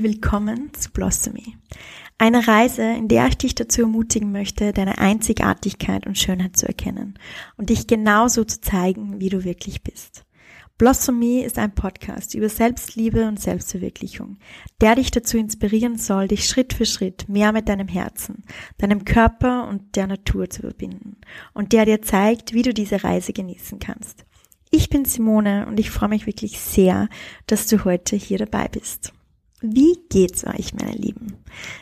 Und willkommen zu Blossomy. Eine Reise, in der ich dich dazu ermutigen möchte, deine Einzigartigkeit und Schönheit zu erkennen und dich genauso zu zeigen, wie du wirklich bist. Blossomy ist ein Podcast über Selbstliebe und Selbstverwirklichung, der dich dazu inspirieren soll, dich Schritt für Schritt mehr mit deinem Herzen, deinem Körper und der Natur zu verbinden und der dir zeigt, wie du diese Reise genießen kannst. Ich bin Simone und ich freue mich wirklich sehr, dass du heute hier dabei bist. Wie geht's euch, meine Lieben?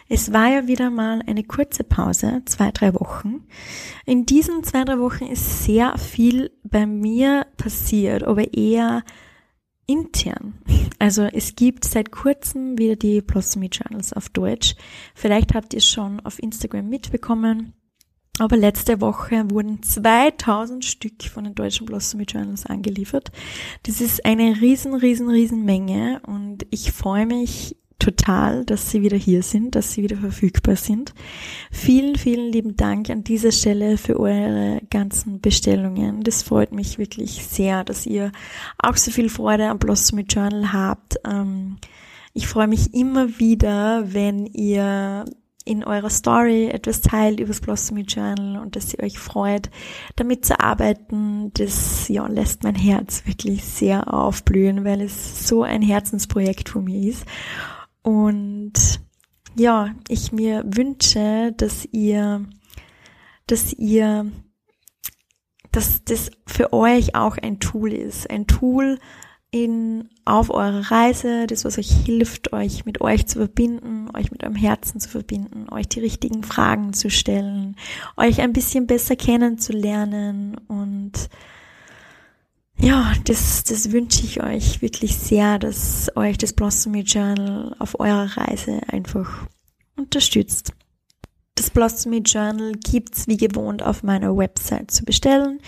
Es war ja wieder mal eine kurze Pause, zwei, drei Wochen. In diesen zwei, drei Wochen ist sehr viel bei mir passiert, aber eher intern. Also es gibt seit kurzem wieder die Blossomy Journals auf Deutsch. Vielleicht habt ihr es schon auf Instagram mitbekommen. Aber letzte Woche wurden 2000 Stück von den deutschen Blossomy Journals angeliefert. Das ist eine riesen, riesen, riesen Menge und ich freue mich total, dass sie wieder hier sind, dass sie wieder verfügbar sind. Vielen, vielen lieben Dank an dieser Stelle für eure ganzen Bestellungen. Das freut mich wirklich sehr, dass ihr auch so viel Freude am Blossomy Journal habt. Ähm, ich freue mich immer wieder, wenn ihr in eurer Story etwas teilt übers Blossomy Journal und dass ihr euch freut, damit zu arbeiten, das ja, lässt mein Herz wirklich sehr aufblühen, weil es so ein Herzensprojekt von mir ist. Und ja, ich mir wünsche, dass ihr, dass ihr, dass das für euch auch ein Tool ist, ein Tool, in, auf eurer Reise, das, was euch hilft, euch mit euch zu verbinden, euch mit eurem Herzen zu verbinden, euch die richtigen Fragen zu stellen, euch ein bisschen besser kennenzulernen und ja, das, das wünsche ich euch wirklich sehr, dass euch das Blossomy Journal auf eurer Reise einfach unterstützt. Das Blossomy Journal gibt's wie gewohnt auf meiner Website zu bestellen.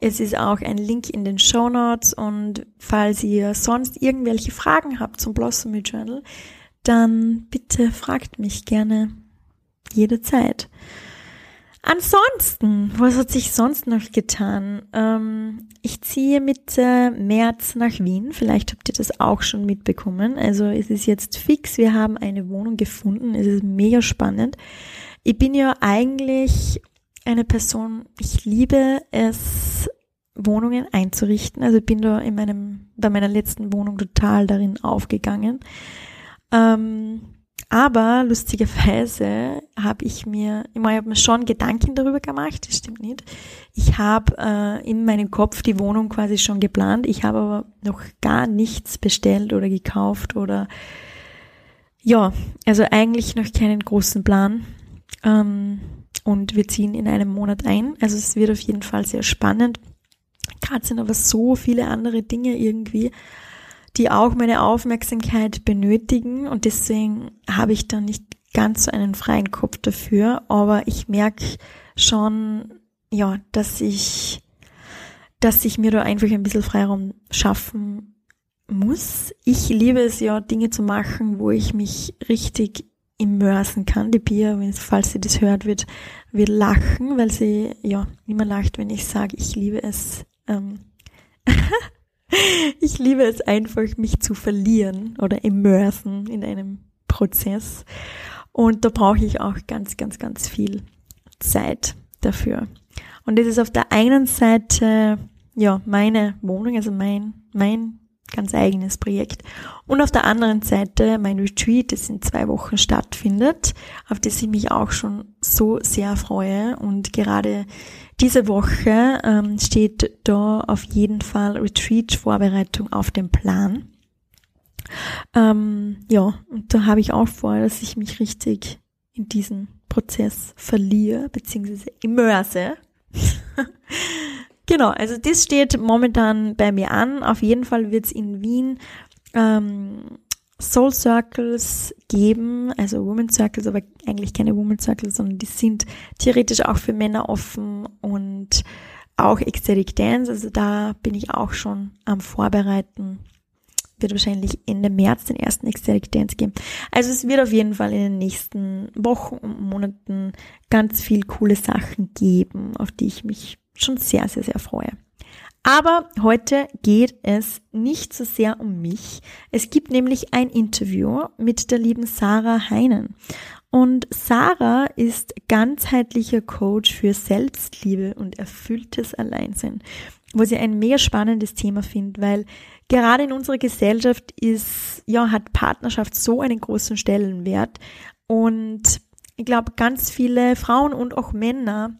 Es ist auch ein Link in den Show Notes und falls ihr sonst irgendwelche Fragen habt zum Blossomy Journal, dann bitte fragt mich gerne jederzeit. Ansonsten, was hat sich sonst noch getan? Ähm, ich ziehe Mitte März nach Wien. Vielleicht habt ihr das auch schon mitbekommen. Also es ist jetzt fix. Wir haben eine Wohnung gefunden. Es ist mega spannend. Ich bin ja eigentlich eine Person, ich liebe es, Wohnungen einzurichten. Also ich bin da in meinem, bei meiner letzten Wohnung total darin aufgegangen. Ähm, aber lustigerweise habe ich mir, ich habe mir schon Gedanken darüber gemacht, das stimmt nicht. Ich habe äh, in meinem Kopf die Wohnung quasi schon geplant. Ich habe aber noch gar nichts bestellt oder gekauft oder ja, also eigentlich noch keinen großen Plan. Ähm, und wir ziehen in einem Monat ein. Also es wird auf jeden Fall sehr spannend. Gerade sind aber so viele andere Dinge irgendwie, die auch meine Aufmerksamkeit benötigen und deswegen habe ich da nicht ganz so einen freien Kopf dafür, aber ich merke schon, ja, dass ich, dass ich mir da einfach ein bisschen Freiraum schaffen muss. Ich liebe es ja, Dinge zu machen, wo ich mich richtig immersen kann. Die Pia, falls sie das hört, wird, wird lachen, weil sie ja immer lacht, wenn ich sage, ich liebe es. Ähm ich liebe es einfach, mich zu verlieren oder immersen in einem Prozess. Und da brauche ich auch ganz, ganz, ganz viel Zeit dafür. Und das ist auf der einen Seite ja meine Wohnung, also mein mein ganz eigenes Projekt. Und auf der anderen Seite mein Retreat, das in zwei Wochen stattfindet, auf das ich mich auch schon so sehr freue. Und gerade diese Woche ähm, steht da auf jeden Fall Retreat-Vorbereitung auf dem Plan. Ähm, ja, und da habe ich auch vor, dass ich mich richtig in diesen Prozess verliere, beziehungsweise immerse. Genau, also das steht momentan bei mir an. Auf jeden Fall wird es in Wien ähm, Soul Circles geben, also Woman Circles, aber eigentlich keine Woman Circles, sondern die sind theoretisch auch für Männer offen und auch Ecstatic Dance, also da bin ich auch schon am Vorbereiten. Wird wahrscheinlich Ende März den ersten Ecstatic Dance geben. Also es wird auf jeden Fall in den nächsten Wochen und Monaten ganz viel coole Sachen geben, auf die ich mich schon sehr, sehr, sehr freue. Aber heute geht es nicht so sehr um mich. Es gibt nämlich ein Interview mit der lieben Sarah Heinen. Und Sarah ist ganzheitlicher Coach für Selbstliebe und erfülltes Alleinsein, wo sie ein mega spannendes Thema findet, weil gerade in unserer Gesellschaft ist, ja, hat Partnerschaft so einen großen Stellenwert und ich glaube, ganz viele Frauen und auch Männer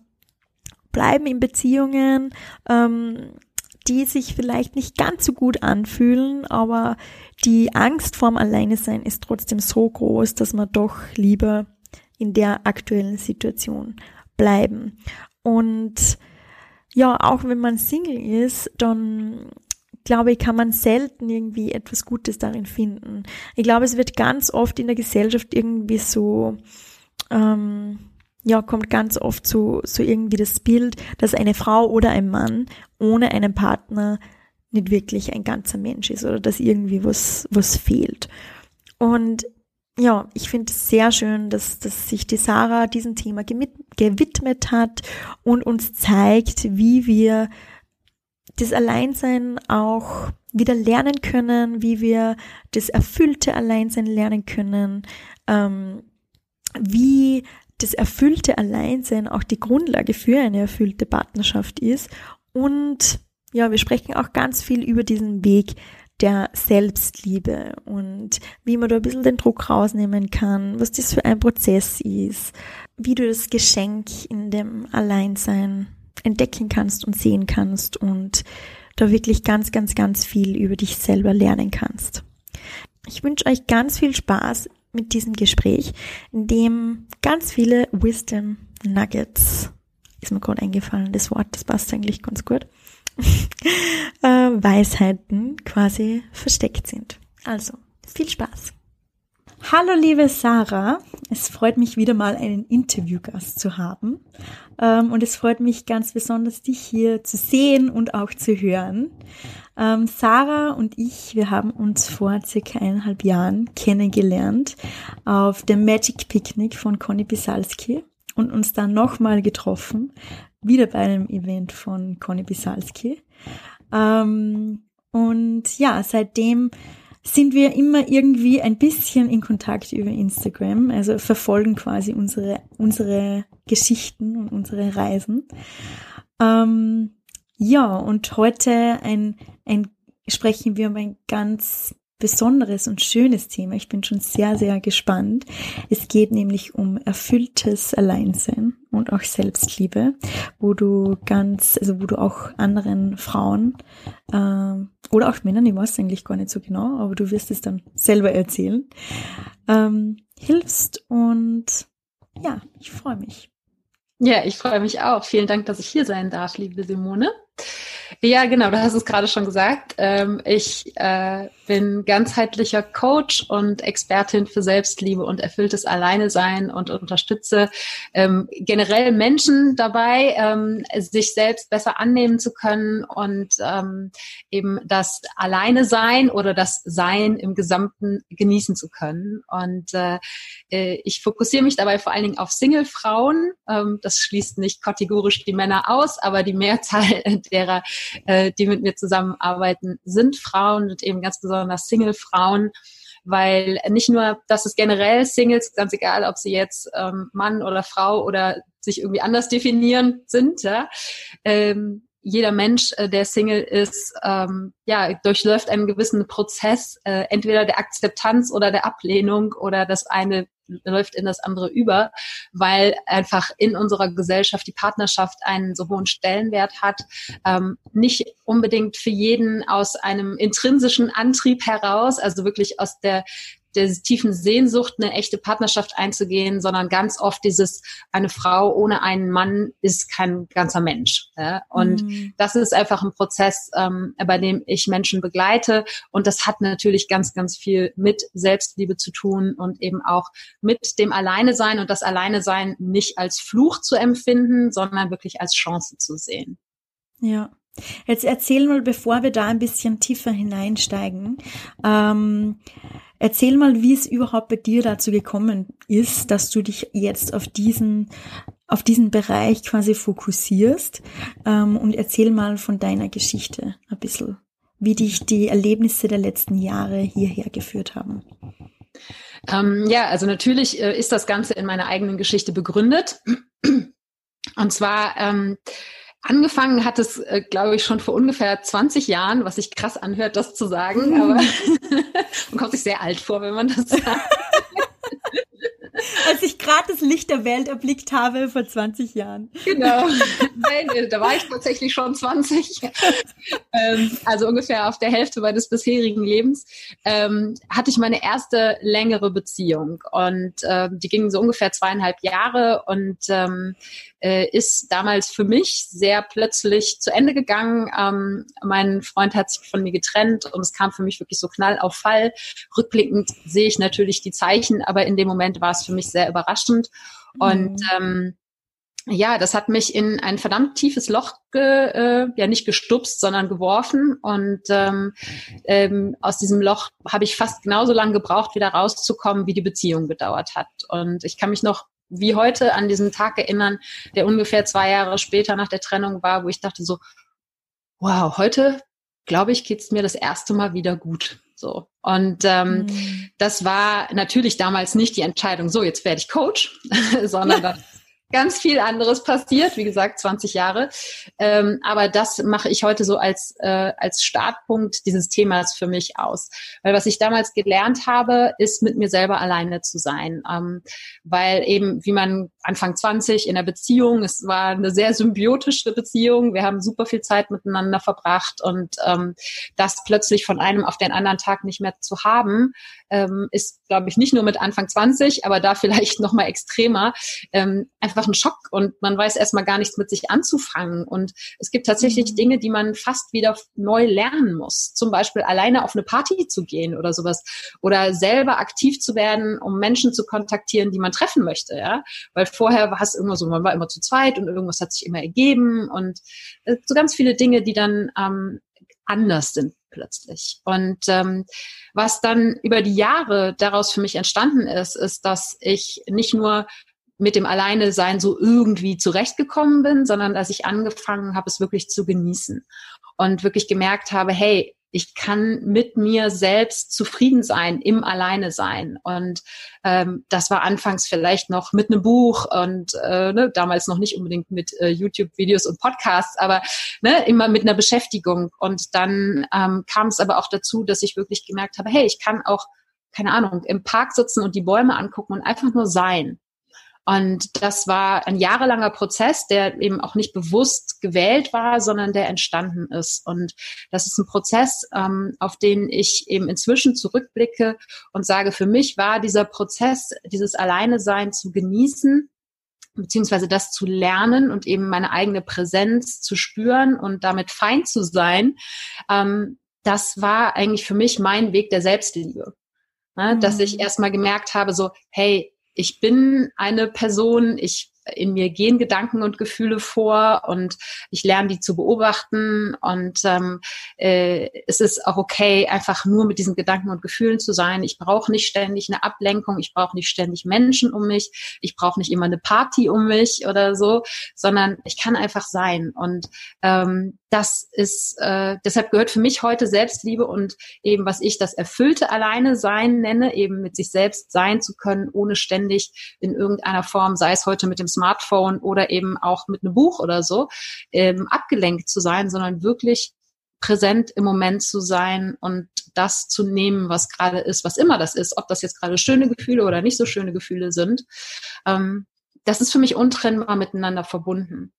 bleiben in Beziehungen, ähm, die sich vielleicht nicht ganz so gut anfühlen, aber die Angst vorm Alleine sein ist trotzdem so groß, dass man doch lieber in der aktuellen Situation bleiben. Und ja, auch wenn man Single ist, dann glaube ich, kann man selten irgendwie etwas Gutes darin finden. Ich glaube, es wird ganz oft in der Gesellschaft irgendwie so ähm, ja, kommt ganz oft so, so irgendwie das Bild, dass eine Frau oder ein Mann ohne einen Partner nicht wirklich ein ganzer Mensch ist oder dass irgendwie was, was fehlt. Und ja, ich finde es sehr schön, dass, dass sich die Sarah diesem Thema gewidmet hat und uns zeigt, wie wir das Alleinsein auch wieder lernen können, wie wir das erfüllte Alleinsein lernen können, ähm, wie das erfüllte Alleinsein auch die Grundlage für eine erfüllte Partnerschaft ist. Und ja, wir sprechen auch ganz viel über diesen Weg der Selbstliebe und wie man da ein bisschen den Druck rausnehmen kann, was das für ein Prozess ist, wie du das Geschenk in dem Alleinsein entdecken kannst und sehen kannst und da wirklich ganz, ganz, ganz viel über dich selber lernen kannst. Ich wünsche euch ganz viel Spaß mit diesem Gespräch, in dem ganz viele Wisdom Nuggets, ist mir gerade eingefallen, das Wort, das passt eigentlich ganz gut, äh, Weisheiten quasi versteckt sind. Also, viel Spaß. Hallo liebe Sarah, es freut mich wieder mal einen Interviewgast zu haben ähm, und es freut mich ganz besonders dich hier zu sehen und auch zu hören. Ähm, Sarah und ich, wir haben uns vor circa eineinhalb Jahren kennengelernt auf dem Magic Picnic von Conny Bisalski und uns dann nochmal getroffen, wieder bei einem Event von Conny Bisalski. Ähm, und ja, seitdem sind wir immer irgendwie ein bisschen in Kontakt über Instagram, also verfolgen quasi unsere, unsere Geschichten und unsere Reisen. Ähm, ja, und heute ein, ein, sprechen wir um ein ganz besonderes und schönes Thema. Ich bin schon sehr, sehr gespannt. Es geht nämlich um erfülltes Alleinsein und auch Selbstliebe, wo du ganz, also wo du auch anderen Frauen äh, oder auch Männern, ich weiß eigentlich gar nicht so genau, aber du wirst es dann selber erzählen, ähm, hilfst und ja, ich freue mich. Ja, ich freue mich auch. Vielen Dank, dass ich hier sein darf, liebe Simone. Ja, genau, du hast es gerade schon gesagt. Ähm, ich äh, bin ganzheitlicher Coach und Expertin für Selbstliebe und erfülltes Alleinesein und unterstütze ähm, generell Menschen dabei, ähm, sich selbst besser annehmen zu können und eben das Alleine sein oder das Sein im Gesamten genießen zu können. Und äh, äh ich fokussiere mich dabei vor allen Dingen auf Single-Frauen. Das schließt nicht kategorisch die Männer aus, aber die Mehrzahl derer, äh, die mit mir zusammenarbeiten, sind Frauen und eben ganz besonders Single-Frauen weil nicht nur, dass es generell Singles, ganz egal, ob sie jetzt ähm, Mann oder Frau oder sich irgendwie anders definieren sind, ja, ähm, jeder Mensch, äh, der Single ist, ähm, ja, durchläuft einen gewissen Prozess, äh, entweder der Akzeptanz oder der Ablehnung oder das eine läuft in das andere über, weil einfach in unserer Gesellschaft die Partnerschaft einen so hohen Stellenwert hat. Ähm, nicht unbedingt für jeden aus einem intrinsischen Antrieb heraus, also wirklich aus der der tiefen Sehnsucht, eine echte Partnerschaft einzugehen, sondern ganz oft dieses, eine Frau ohne einen Mann ist kein ganzer Mensch. Ja? Und mhm. das ist einfach ein Prozess, ähm, bei dem ich Menschen begleite. Und das hat natürlich ganz, ganz viel mit Selbstliebe zu tun und eben auch mit dem Alleine sein und das Alleine sein nicht als Fluch zu empfinden, sondern wirklich als Chance zu sehen. Ja. Jetzt erzähl mal, bevor wir da ein bisschen tiefer hineinsteigen, ähm, Erzähl mal, wie es überhaupt bei dir dazu gekommen ist, dass du dich jetzt auf diesen auf diesen Bereich quasi fokussierst ähm, und erzähl mal von deiner Geschichte ein bisschen, wie dich die Erlebnisse der letzten Jahre hierher geführt haben. Ähm, ja, also natürlich äh, ist das Ganze in meiner eigenen Geschichte begründet. Und zwar ähm, Angefangen hat es, äh, glaube ich, schon vor ungefähr 20 Jahren, was sich krass anhört, das zu sagen, aber man kommt sich sehr alt vor, wenn man das sagt. Als ich gerade das Licht der Welt erblickt habe vor 20 Jahren. Genau. Nein, da war ich tatsächlich schon 20. ähm, also ungefähr auf der Hälfte meines bisherigen Lebens ähm, hatte ich meine erste längere Beziehung und äh, die ging so ungefähr zweieinhalb Jahre und ähm, äh, ist damals für mich sehr plötzlich zu Ende gegangen. Ähm, mein Freund hat sich von mir getrennt und es kam für mich wirklich so Knall auf Fall. Rückblickend sehe ich natürlich die Zeichen, aber in dem Moment war es für mich sehr überraschend. Und mhm. ähm, ja, das hat mich in ein verdammt tiefes Loch, ge, äh, ja nicht gestupst, sondern geworfen. Und ähm, ähm, aus diesem Loch habe ich fast genauso lange gebraucht, wieder rauszukommen, wie die Beziehung gedauert hat. Und ich kann mich noch wie heute an diesen Tag erinnern, der ungefähr zwei Jahre später nach der Trennung war, wo ich dachte so, wow, heute glaube ich, geht's mir das erste Mal wieder gut. So. Und ähm, mhm. das war natürlich damals nicht die Entscheidung, so, jetzt werde ich Coach, sondern das ganz viel anderes passiert, wie gesagt, 20 Jahre. Ähm, aber das mache ich heute so als, äh, als Startpunkt dieses Themas für mich aus. Weil was ich damals gelernt habe, ist mit mir selber alleine zu sein. Ähm, weil eben, wie man Anfang 20 in der Beziehung, es war eine sehr symbiotische Beziehung. Wir haben super viel Zeit miteinander verbracht und ähm, das plötzlich von einem auf den anderen Tag nicht mehr zu haben, ähm, ist, glaube ich, nicht nur mit Anfang 20, aber da vielleicht noch mal extremer, ähm, einfach ein Schock und man weiß erstmal gar nichts mit sich anzufangen. Und es gibt tatsächlich mhm. Dinge, die man fast wieder neu lernen muss. Zum Beispiel alleine auf eine Party zu gehen oder sowas oder selber aktiv zu werden, um Menschen zu kontaktieren, die man treffen möchte. Ja, weil vorher war es immer so, man war immer zu zweit und irgendwas hat sich immer ergeben und äh, so ganz viele Dinge, die dann ähm, anders sind plötzlich. Und ähm, was dann über die Jahre daraus für mich entstanden ist, ist, dass ich nicht nur mit dem Alleine sein so irgendwie zurechtgekommen bin, sondern dass ich angefangen habe, es wirklich zu genießen und wirklich gemerkt habe, hey, ich kann mit mir selbst zufrieden sein, im Alleine sein. Und ähm, das war anfangs vielleicht noch mit einem Buch und äh, ne, damals noch nicht unbedingt mit äh, YouTube-Videos und Podcasts, aber ne, immer mit einer Beschäftigung. Und dann ähm, kam es aber auch dazu, dass ich wirklich gemerkt habe, hey, ich kann auch keine Ahnung, im Park sitzen und die Bäume angucken und einfach nur sein. Und das war ein jahrelanger Prozess, der eben auch nicht bewusst gewählt war, sondern der entstanden ist. Und das ist ein Prozess, ähm, auf den ich eben inzwischen zurückblicke und sage, für mich war dieser Prozess, dieses Alleine-Sein zu genießen, beziehungsweise das zu lernen und eben meine eigene Präsenz zu spüren und damit fein zu sein, ähm, das war eigentlich für mich mein Weg der Selbstliebe. Ne? Mhm. Dass ich mhm. erstmal gemerkt habe, so, hey, ich bin eine Person, ich in mir gehen Gedanken und Gefühle vor und ich lerne die zu beobachten und ähm, äh, es ist auch okay, einfach nur mit diesen Gedanken und Gefühlen zu sein. Ich brauche nicht ständig eine Ablenkung, ich brauche nicht ständig Menschen um mich, ich brauche nicht immer eine Party um mich oder so, sondern ich kann einfach sein und ähm, das ist, äh, deshalb gehört für mich heute Selbstliebe und eben, was ich das erfüllte Alleine sein nenne, eben mit sich selbst sein zu können, ohne ständig in irgendeiner Form, sei es heute mit dem Smartphone oder eben auch mit einem Buch oder so, ähm, abgelenkt zu sein, sondern wirklich präsent im Moment zu sein und das zu nehmen, was gerade ist, was immer das ist, ob das jetzt gerade schöne Gefühle oder nicht so schöne Gefühle sind. Ähm, das ist für mich untrennbar miteinander verbunden.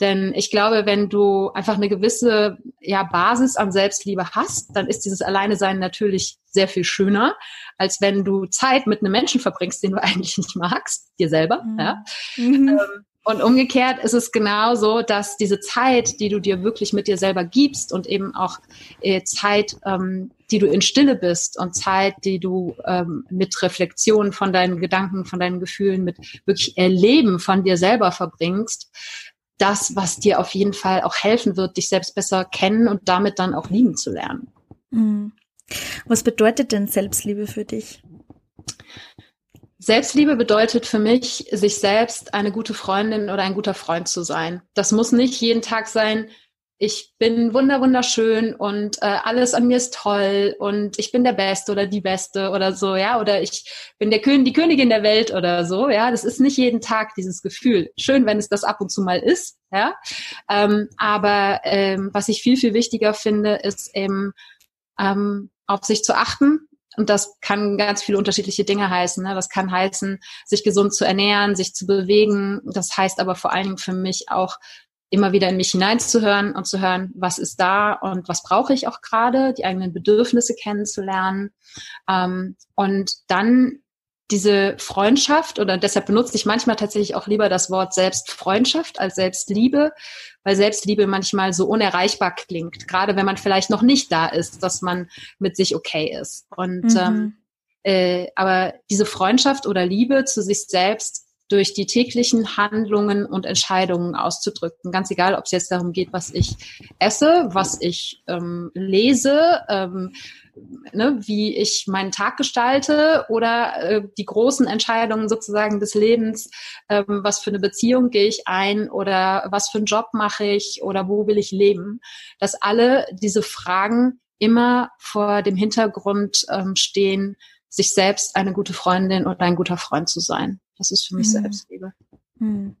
Denn ich glaube, wenn du einfach eine gewisse ja, Basis an Selbstliebe hast, dann ist dieses Alleine-Sein natürlich sehr viel schöner, als wenn du Zeit mit einem Menschen verbringst, den du eigentlich nicht magst, dir selber. Mhm. Ja? Mhm. Ähm, und umgekehrt ist es genauso, dass diese Zeit, die du dir wirklich mit dir selber gibst und eben auch äh, Zeit, ähm, die du in Stille bist und Zeit, die du ähm, mit Reflexion von deinen Gedanken, von deinen Gefühlen, mit wirklich Erleben von dir selber verbringst, das, was dir auf jeden Fall auch helfen wird, dich selbst besser kennen und damit dann auch lieben zu lernen. Mhm. Was bedeutet denn Selbstliebe für dich? Selbstliebe bedeutet für mich, sich selbst eine gute Freundin oder ein guter Freund zu sein. Das muss nicht jeden Tag sein, ich bin wunder wunderschön und äh, alles an mir ist toll und ich bin der Beste oder die Beste oder so, ja, oder ich bin der König, die Königin der Welt oder so, ja. Das ist nicht jeden Tag dieses Gefühl. Schön, wenn es das ab und zu mal ist, ja. Ähm, aber ähm, was ich viel viel wichtiger finde, ist eben ähm, auf sich zu achten, und das kann ganz viele unterschiedliche Dinge heißen. Ne? Das kann heißen, sich gesund zu ernähren, sich zu bewegen. Das heißt aber vor allen Dingen für mich auch, immer wieder in mich hineinzuhören und zu hören, was ist da und was brauche ich auch gerade, die eigenen Bedürfnisse kennenzulernen. Ähm, und dann diese Freundschaft oder deshalb benutze ich manchmal tatsächlich auch lieber das Wort Selbstfreundschaft als Selbstliebe, weil Selbstliebe manchmal so unerreichbar klingt, gerade wenn man vielleicht noch nicht da ist, dass man mit sich okay ist. Und mhm. ähm, äh, aber diese Freundschaft oder Liebe zu sich selbst durch die täglichen Handlungen und Entscheidungen auszudrücken. Ganz egal, ob es jetzt darum geht, was ich esse, was ich ähm, lese, ähm, ne, wie ich meinen Tag gestalte oder äh, die großen Entscheidungen sozusagen des Lebens, ähm, was für eine Beziehung gehe ich ein oder was für einen Job mache ich oder wo will ich leben, dass alle diese Fragen immer vor dem Hintergrund ähm, stehen, sich selbst eine gute Freundin oder ein guter Freund zu sein. Das ist für mich mhm. Selbstliebe. Mhm.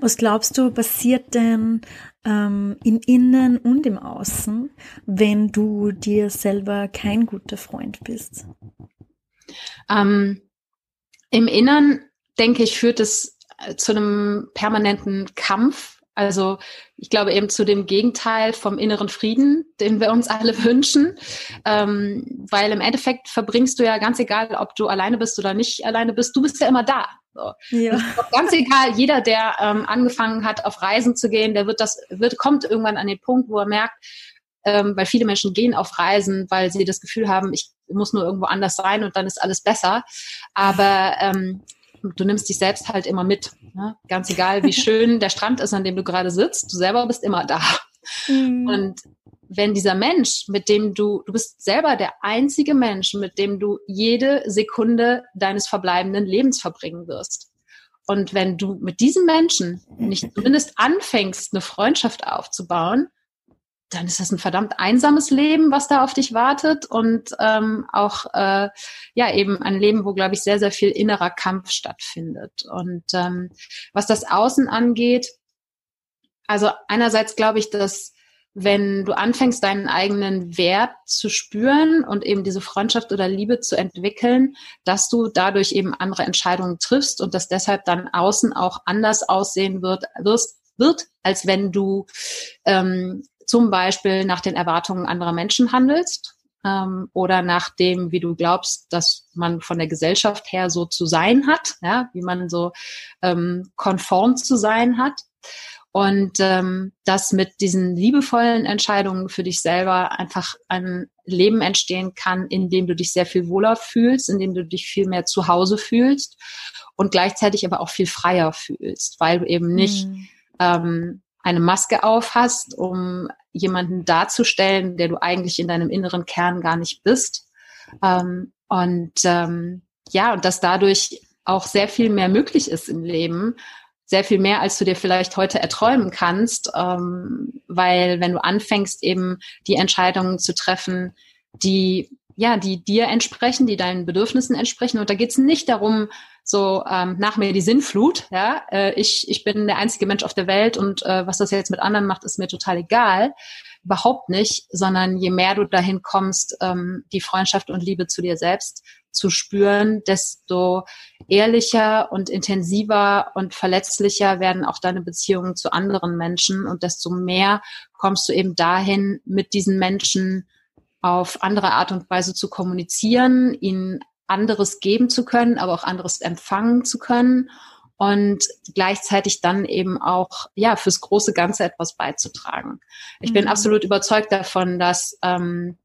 Was glaubst du, passiert denn ähm, im Innen und im Außen, wenn du dir selber kein guter Freund bist? Ähm, Im Innern, denke ich, führt es äh, zu einem permanenten Kampf. Also ich glaube eben zu dem Gegenteil vom inneren Frieden, den wir uns alle wünschen. Ähm, weil im Endeffekt verbringst du ja ganz egal, ob du alleine bist oder nicht alleine bist, du bist ja immer da. So. Ja. Ganz egal, jeder, der ähm, angefangen hat, auf Reisen zu gehen, der wird das, wird, kommt irgendwann an den Punkt, wo er merkt, ähm, weil viele Menschen gehen auf Reisen, weil sie das Gefühl haben, ich muss nur irgendwo anders sein und dann ist alles besser. Aber ähm, du nimmst dich selbst halt immer mit. Ne? Ganz egal, wie schön der Strand ist, an dem du gerade sitzt, du selber bist immer da. Mhm. Und wenn dieser Mensch, mit dem du, du bist selber der einzige Mensch, mit dem du jede Sekunde deines verbleibenden Lebens verbringen wirst. Und wenn du mit diesem Menschen nicht zumindest anfängst, eine Freundschaft aufzubauen, dann ist das ein verdammt einsames Leben, was da auf dich wartet und ähm, auch äh, ja eben ein Leben, wo glaube ich sehr sehr viel innerer Kampf stattfindet. Und ähm, was das Außen angeht, also einerseits glaube ich, dass wenn du anfängst, deinen eigenen Wert zu spüren und eben diese Freundschaft oder Liebe zu entwickeln, dass du dadurch eben andere Entscheidungen triffst und dass deshalb dann außen auch anders aussehen wird, wirst, wird als wenn du ähm, zum Beispiel nach den Erwartungen anderer Menschen handelst ähm, oder nach dem, wie du glaubst, dass man von der Gesellschaft her so zu sein hat, ja, wie man so ähm, konform zu sein hat. Und ähm, dass mit diesen liebevollen Entscheidungen für dich selber einfach ein Leben entstehen kann, in dem du dich sehr viel wohler fühlst, in dem du dich viel mehr zu Hause fühlst und gleichzeitig aber auch viel freier fühlst, weil du eben nicht mhm. ähm, eine Maske auf hast, um jemanden darzustellen, der du eigentlich in deinem inneren Kern gar nicht bist. Ähm, und ähm, ja, und dass dadurch auch sehr viel mehr möglich ist im Leben, sehr viel mehr, als du dir vielleicht heute erträumen kannst, ähm, weil wenn du anfängst, eben die Entscheidungen zu treffen, die ja, die dir entsprechen, die deinen Bedürfnissen entsprechen. Und da geht's nicht darum, so ähm, nach mir die Sinnflut. Ja, äh, ich ich bin der einzige Mensch auf der Welt und äh, was das jetzt mit anderen macht, ist mir total egal. Überhaupt nicht, sondern je mehr du dahin kommst, ähm, die Freundschaft und Liebe zu dir selbst zu spüren, desto ehrlicher und intensiver und verletzlicher werden auch deine Beziehungen zu anderen Menschen und desto mehr kommst du eben dahin, mit diesen Menschen auf andere Art und Weise zu kommunizieren, ihnen anderes geben zu können, aber auch anderes empfangen zu können und gleichzeitig dann eben auch ja fürs große Ganze etwas beizutragen. Ich mhm. bin absolut überzeugt davon, dass ähm,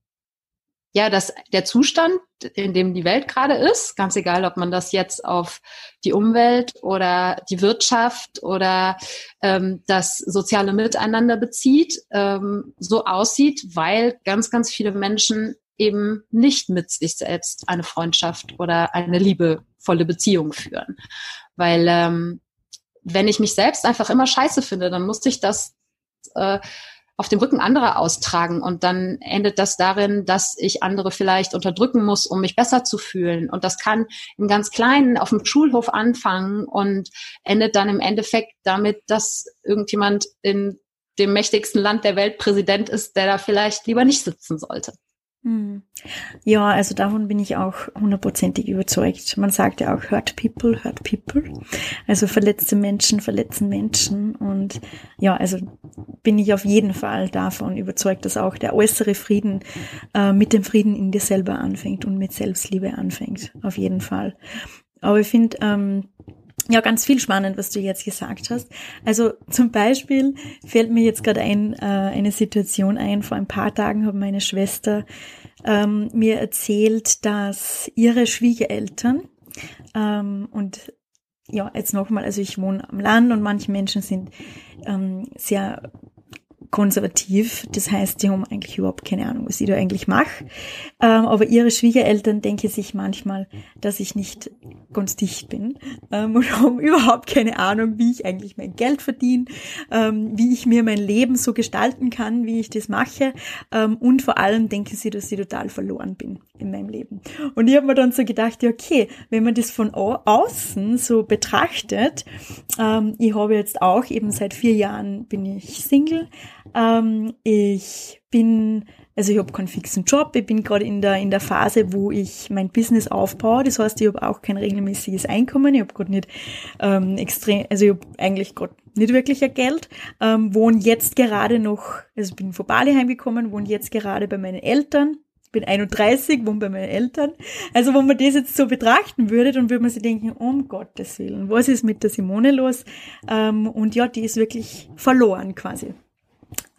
ja, dass der Zustand, in dem die Welt gerade ist, ganz egal, ob man das jetzt auf die Umwelt oder die Wirtschaft oder ähm, das soziale Miteinander bezieht, ähm, so aussieht, weil ganz, ganz viele Menschen eben nicht mit sich selbst eine Freundschaft oder eine liebevolle Beziehung führen. Weil ähm, wenn ich mich selbst einfach immer scheiße finde, dann musste ich das äh, auf dem Rücken anderer austragen und dann endet das darin, dass ich andere vielleicht unterdrücken muss, um mich besser zu fühlen. Und das kann im ganz Kleinen auf dem Schulhof anfangen und endet dann im Endeffekt damit, dass irgendjemand in dem mächtigsten Land der Welt Präsident ist, der da vielleicht lieber nicht sitzen sollte. Hm. Ja, also davon bin ich auch hundertprozentig überzeugt. Man sagt ja auch, hurt people, hurt people. Also verletzte Menschen verletzen Menschen. Und ja, also bin ich auf jeden Fall davon überzeugt, dass auch der äußere Frieden äh, mit dem Frieden in dir selber anfängt und mit Selbstliebe anfängt. Auf jeden Fall. Aber ich finde, ähm, ja, ganz viel spannend, was du jetzt gesagt hast. Also zum Beispiel fällt mir jetzt gerade ein, äh, eine Situation ein. Vor ein paar Tagen hat meine Schwester ähm, mir erzählt, dass ihre Schwiegereltern ähm, und ja, jetzt nochmal, also ich wohne am Land und manche Menschen sind ähm, sehr konservativ. Das heißt, die haben eigentlich überhaupt keine Ahnung, was ich da eigentlich mache. Ähm, aber ihre Schwiegereltern denken sich manchmal, dass ich nicht ganz dicht bin ähm, und haben überhaupt keine Ahnung, wie ich eigentlich mein Geld verdiene, ähm, wie ich mir mein Leben so gestalten kann, wie ich das mache. Ähm, und vor allem denken sie, dass ich total verloren bin in meinem Leben. Und ich habe mir dann so gedacht, ja, okay, wenn man das von außen so betrachtet, ähm, ich habe jetzt auch eben seit vier Jahren bin ich Single, ähm, ich bin, also ich habe keinen fixen Job, ich bin gerade in der, in der Phase, wo ich mein Business aufbaue. Das heißt, ich habe auch kein regelmäßiges Einkommen. Ich habe gerade nicht ähm, extrem, also ich habe eigentlich gerade nicht wirklich ein Geld, ähm, wohne jetzt gerade noch, also bin von Bali heimgekommen, wohne jetzt gerade bei meinen Eltern bin 31, wohne bei meinen Eltern. Also wenn man das jetzt so betrachten würde, dann würde man sich denken, um Gottes Willen, was ist mit der Simone los? Ähm, und ja, die ist wirklich verloren quasi.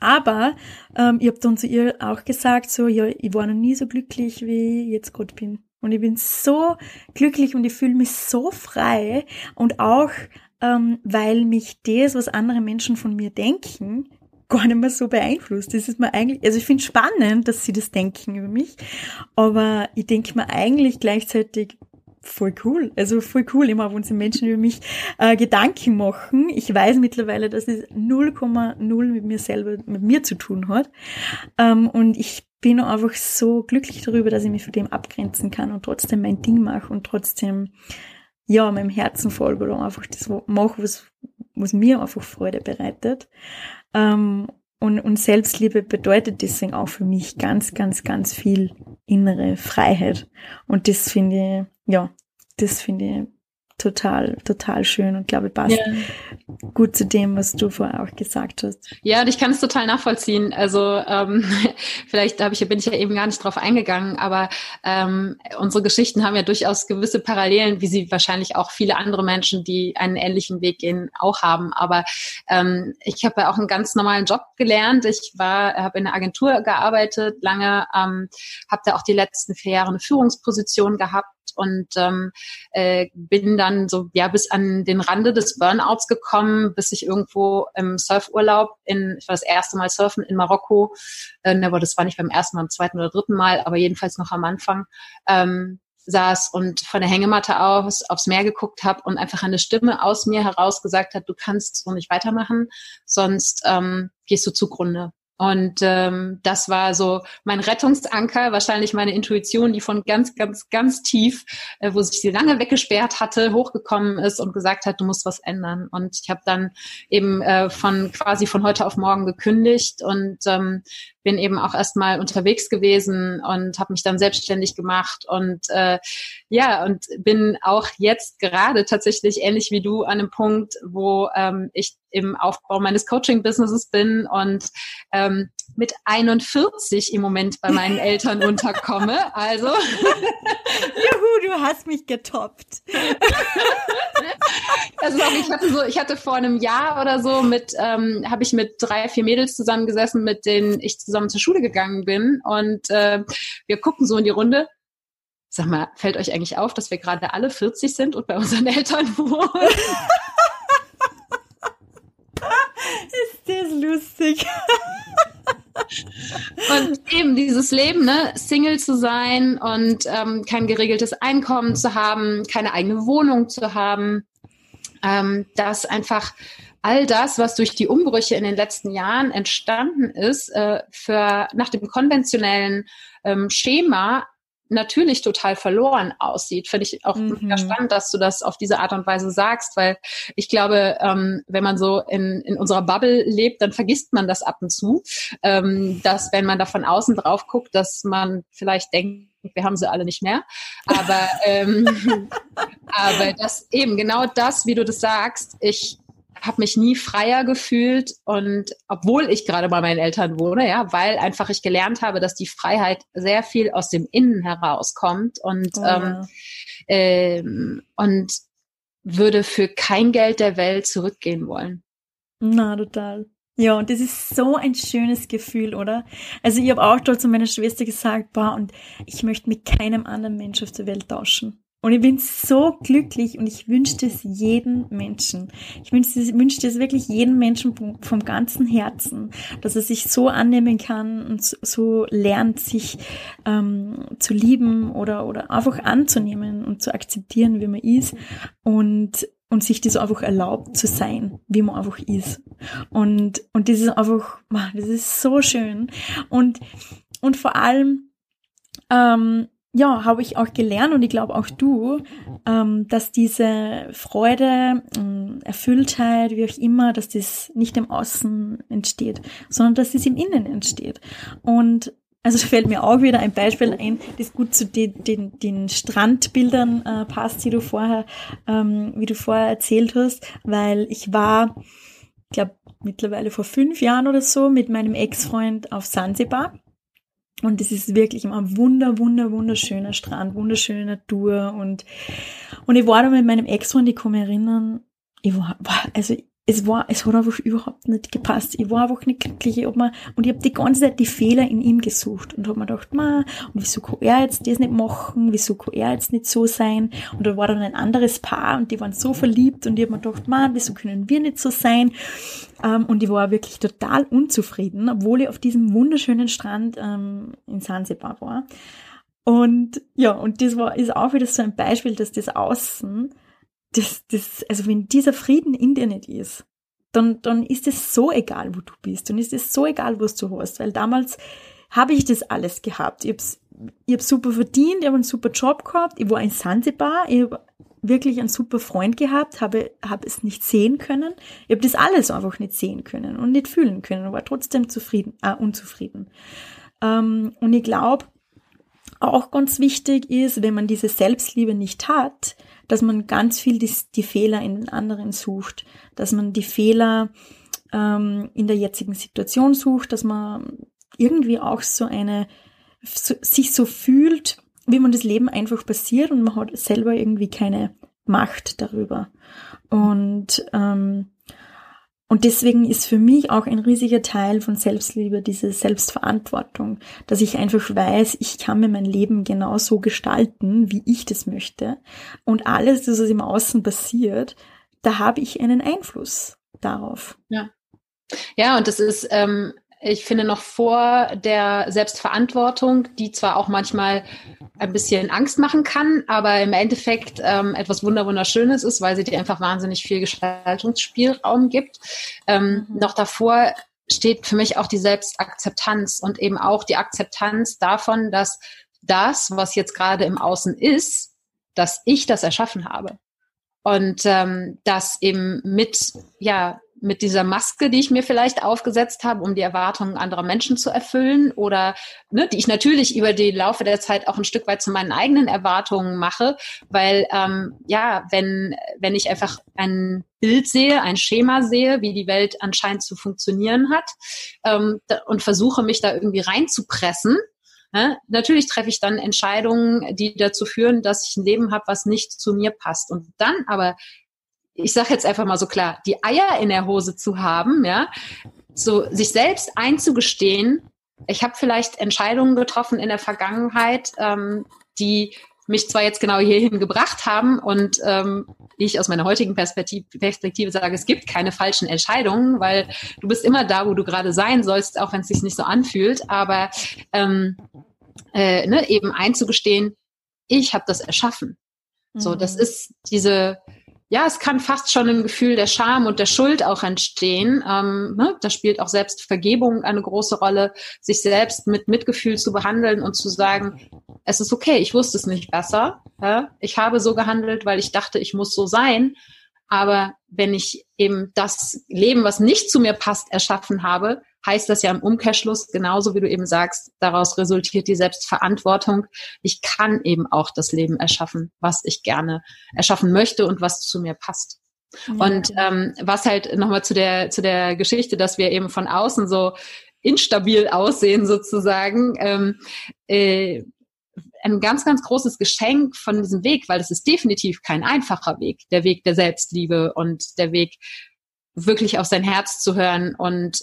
Aber ähm, ich habe dann zu ihr auch gesagt, so, ja, ich war noch nie so glücklich, wie ich jetzt gerade bin. Und ich bin so glücklich und ich fühle mich so frei. Und auch, ähm, weil mich das, was andere Menschen von mir denken, gar nicht mehr so beeinflusst. Das ist mir eigentlich, also ich finde spannend, dass sie das denken über mich, aber ich denke mir eigentlich gleichzeitig, voll cool. Also voll cool, immer wenn sich Menschen über mich äh, Gedanken machen. Ich weiß mittlerweile, dass es 0,0 mit mir selber, mit mir zu tun hat. Ähm, und ich bin einfach so glücklich darüber, dass ich mich von dem abgrenzen kann und trotzdem mein Ding mache und trotzdem ja meinem Herzen folge oder einfach das mache, was, was mir einfach Freude bereitet. Ähm, und, und Selbstliebe bedeutet deswegen auch für mich ganz, ganz, ganz viel innere Freiheit. Und das finde ich, ja, das finde ich total, total schön und glaube, passt ja. gut zu dem, was du vorher auch gesagt hast. Ja, und ich kann es total nachvollziehen. Also ähm, vielleicht hab ich, bin ich ja eben gar nicht drauf eingegangen, aber ähm, unsere Geschichten haben ja durchaus gewisse Parallelen, wie sie wahrscheinlich auch viele andere Menschen, die einen ähnlichen Weg gehen, auch haben. Aber ähm, ich habe ja auch einen ganz normalen Job gelernt. Ich war, habe in einer Agentur gearbeitet lange, ähm, habe da auch die letzten vier Jahre eine Führungsposition gehabt und ähm, äh, bin dann so ja bis an den Rande des Burnouts gekommen, bis ich irgendwo im Surfurlaub in, ich war das erste Mal surfen in Marokko, äh, aber das war nicht beim ersten Mal, beim zweiten oder dritten Mal, aber jedenfalls noch am Anfang. Ähm, saß und von der Hängematte aus aufs Meer geguckt habe und einfach eine Stimme aus mir heraus gesagt hat, du kannst so nicht weitermachen, sonst ähm, gehst du zugrunde. Und ähm, das war so mein Rettungsanker, wahrscheinlich meine Intuition, die von ganz, ganz, ganz tief, äh, wo sich sie lange weggesperrt hatte, hochgekommen ist und gesagt hat, du musst was ändern. Und ich habe dann eben äh, von quasi von heute auf morgen gekündigt und ähm, bin eben auch erstmal unterwegs gewesen und habe mich dann selbstständig gemacht und äh, ja und bin auch jetzt gerade tatsächlich ähnlich wie du an einem Punkt, wo ähm, ich im Aufbau meines Coaching-Businesses bin und ähm, mit 41 im Moment bei meinen Eltern unterkomme. Also. Juhu, du hast mich getoppt. also ich hatte so, ich hatte vor einem Jahr oder so mit, ähm, habe ich mit drei, vier Mädels zusammengesessen, mit denen ich zusammen zur Schule gegangen bin. Und äh, wir gucken so in die Runde. Sag mal, fällt euch eigentlich auf, dass wir gerade alle 40 sind und bei unseren Eltern wohnen? Ist das lustig? Und eben dieses Leben, ne, Single zu sein und ähm, kein geregeltes Einkommen zu haben, keine eigene Wohnung zu haben, ähm, dass einfach all das, was durch die Umbrüche in den letzten Jahren entstanden ist, äh, für nach dem konventionellen ähm, Schema natürlich total verloren aussieht. Finde ich auch mhm. spannend, dass du das auf diese Art und Weise sagst, weil ich glaube, ähm, wenn man so in, in unserer Bubble lebt, dann vergisst man das ab und zu, ähm, dass wenn man da von außen drauf guckt, dass man vielleicht denkt, wir haben sie alle nicht mehr. Aber, ähm, aber das eben genau das, wie du das sagst, ich habe mich nie freier gefühlt und obwohl ich gerade bei meinen Eltern wohne, ja, weil einfach ich gelernt habe, dass die Freiheit sehr viel aus dem Innen herauskommt und oh, ja. ähm, ähm, und würde für kein Geld der Welt zurückgehen wollen. Na, total. Ja, und das ist so ein schönes Gefühl, oder? Also ich habe auch dort zu meiner Schwester gesagt, boah, und ich möchte mit keinem anderen Menschen auf der Welt tauschen. Und ich bin so glücklich und ich wünsche es jedem Menschen. Ich wünsche es, wünsche es wirklich jedem Menschen vom, vom, ganzen Herzen, dass er sich so annehmen kann und so lernt, sich ähm, zu lieben oder, oder einfach anzunehmen und zu akzeptieren, wie man ist und, und sich das einfach erlaubt zu sein, wie man einfach ist. Und, und das ist einfach, das ist so schön. Und, und vor allem, ähm, ja, habe ich auch gelernt und ich glaube auch du, ähm, dass diese Freude, ähm, Erfülltheit, wie auch immer, dass das nicht im Außen entsteht, sondern dass es im Innen entsteht. Und also fällt mir auch wieder ein Beispiel ein, das gut zu den, den, den Strandbildern äh, passt, die du vorher, ähm, wie du vorher erzählt hast, weil ich war, ich glaube mittlerweile vor fünf Jahren oder so mit meinem Ex-Freund auf Sansibar und es ist wirklich immer ein wunder, wunder, wunderschöner Strand, wunderschöne Natur. Und, und ich war da mit meinem Ex-Freund, ich kann mich erinnern, ich war, also es war, es hat einfach überhaupt nicht gepasst. Ich war einfach nicht glücklich, ob man, und ich habe die ganze Zeit die Fehler in ihm gesucht und habe mir gedacht, ma, und wieso kann er jetzt das nicht machen? Wieso kann er jetzt nicht so sein? Und da war dann ein anderes Paar und die waren so verliebt und ich habe mir gedacht, ma, wieso können wir nicht so sein? Ähm, und ich war wirklich total unzufrieden, obwohl ich auf diesem wunderschönen Strand ähm, in Sansibar war. Und ja, und das war, ist auch wieder so ein Beispiel, dass das Außen das, das, also wenn dieser Frieden in dir nicht ist, dann, dann ist es so egal, wo du bist. Dann ist es so egal, was du hast. Weil damals habe ich das alles gehabt. Ich habe ich hab super verdient, ich habe einen super Job gehabt, ich war in Sansibar, ich habe wirklich einen super Freund gehabt, habe, habe es nicht sehen können. Ich habe das alles einfach nicht sehen können und nicht fühlen können, war trotzdem zufrieden, äh, unzufrieden. Ähm, und ich glaube, auch ganz wichtig ist, wenn man diese Selbstliebe nicht hat, dass man ganz viel die, die Fehler in den anderen sucht, dass man die Fehler ähm, in der jetzigen Situation sucht, dass man irgendwie auch so eine, so, sich so fühlt, wie man das Leben einfach passiert und man hat selber irgendwie keine Macht darüber. Und ähm, und deswegen ist für mich auch ein riesiger Teil von Selbstliebe diese Selbstverantwortung, dass ich einfach weiß, ich kann mir mein Leben genauso gestalten, wie ich das möchte. Und alles, was im Außen passiert, da habe ich einen Einfluss darauf. Ja. Ja, und das ist ähm, ich finde noch vor der Selbstverantwortung, die zwar auch manchmal ein bisschen Angst machen kann, aber im Endeffekt ähm, etwas wunderschönes ist, weil sie dir einfach wahnsinnig viel Gestaltungsspielraum gibt. Ähm, mhm. Noch davor steht für mich auch die Selbstakzeptanz und eben auch die Akzeptanz davon, dass das, was jetzt gerade im Außen ist, dass ich das erschaffen habe. Und ähm, dass eben mit, ja, mit dieser Maske, die ich mir vielleicht aufgesetzt habe, um die Erwartungen anderer Menschen zu erfüllen oder ne, die ich natürlich über die Laufe der Zeit auch ein Stück weit zu meinen eigenen Erwartungen mache, weil ähm, ja, wenn wenn ich einfach ein Bild sehe, ein Schema sehe, wie die Welt anscheinend zu funktionieren hat ähm, und versuche mich da irgendwie reinzupressen, Ne? Natürlich treffe ich dann Entscheidungen, die dazu führen, dass ich ein Leben habe, was nicht zu mir passt. Und dann aber ich sage jetzt einfach mal so klar, die Eier in der Hose zu haben, ja, so sich selbst einzugestehen, ich habe vielleicht Entscheidungen getroffen in der Vergangenheit, ähm, die mich zwar jetzt genau hierhin gebracht haben und ähm, ich aus meiner heutigen Perspektive, Perspektive sage, es gibt keine falschen Entscheidungen, weil du bist immer da, wo du gerade sein sollst, auch wenn es sich nicht so anfühlt. Aber ähm, äh, ne, eben einzugestehen, ich habe das erschaffen. So, das mhm. ist diese ja, es kann fast schon ein Gefühl der Scham und der Schuld auch entstehen. Ähm, ne? Da spielt auch Selbstvergebung eine große Rolle, sich selbst mit Mitgefühl zu behandeln und zu sagen, es ist okay, ich wusste es nicht besser. Ja? Ich habe so gehandelt, weil ich dachte, ich muss so sein. Aber wenn ich eben das Leben, was nicht zu mir passt, erschaffen habe, heißt das ja im Umkehrschluss, genauso wie du eben sagst, daraus resultiert die Selbstverantwortung. Ich kann eben auch das Leben erschaffen, was ich gerne erschaffen möchte und was zu mir passt. Ja. Und ähm, was halt nochmal zu der, zu der Geschichte, dass wir eben von außen so instabil aussehen sozusagen, ähm, äh, ein ganz, ganz großes Geschenk von diesem Weg, weil es ist definitiv kein einfacher Weg, der Weg der Selbstliebe und der Weg, wirklich auf sein Herz zu hören und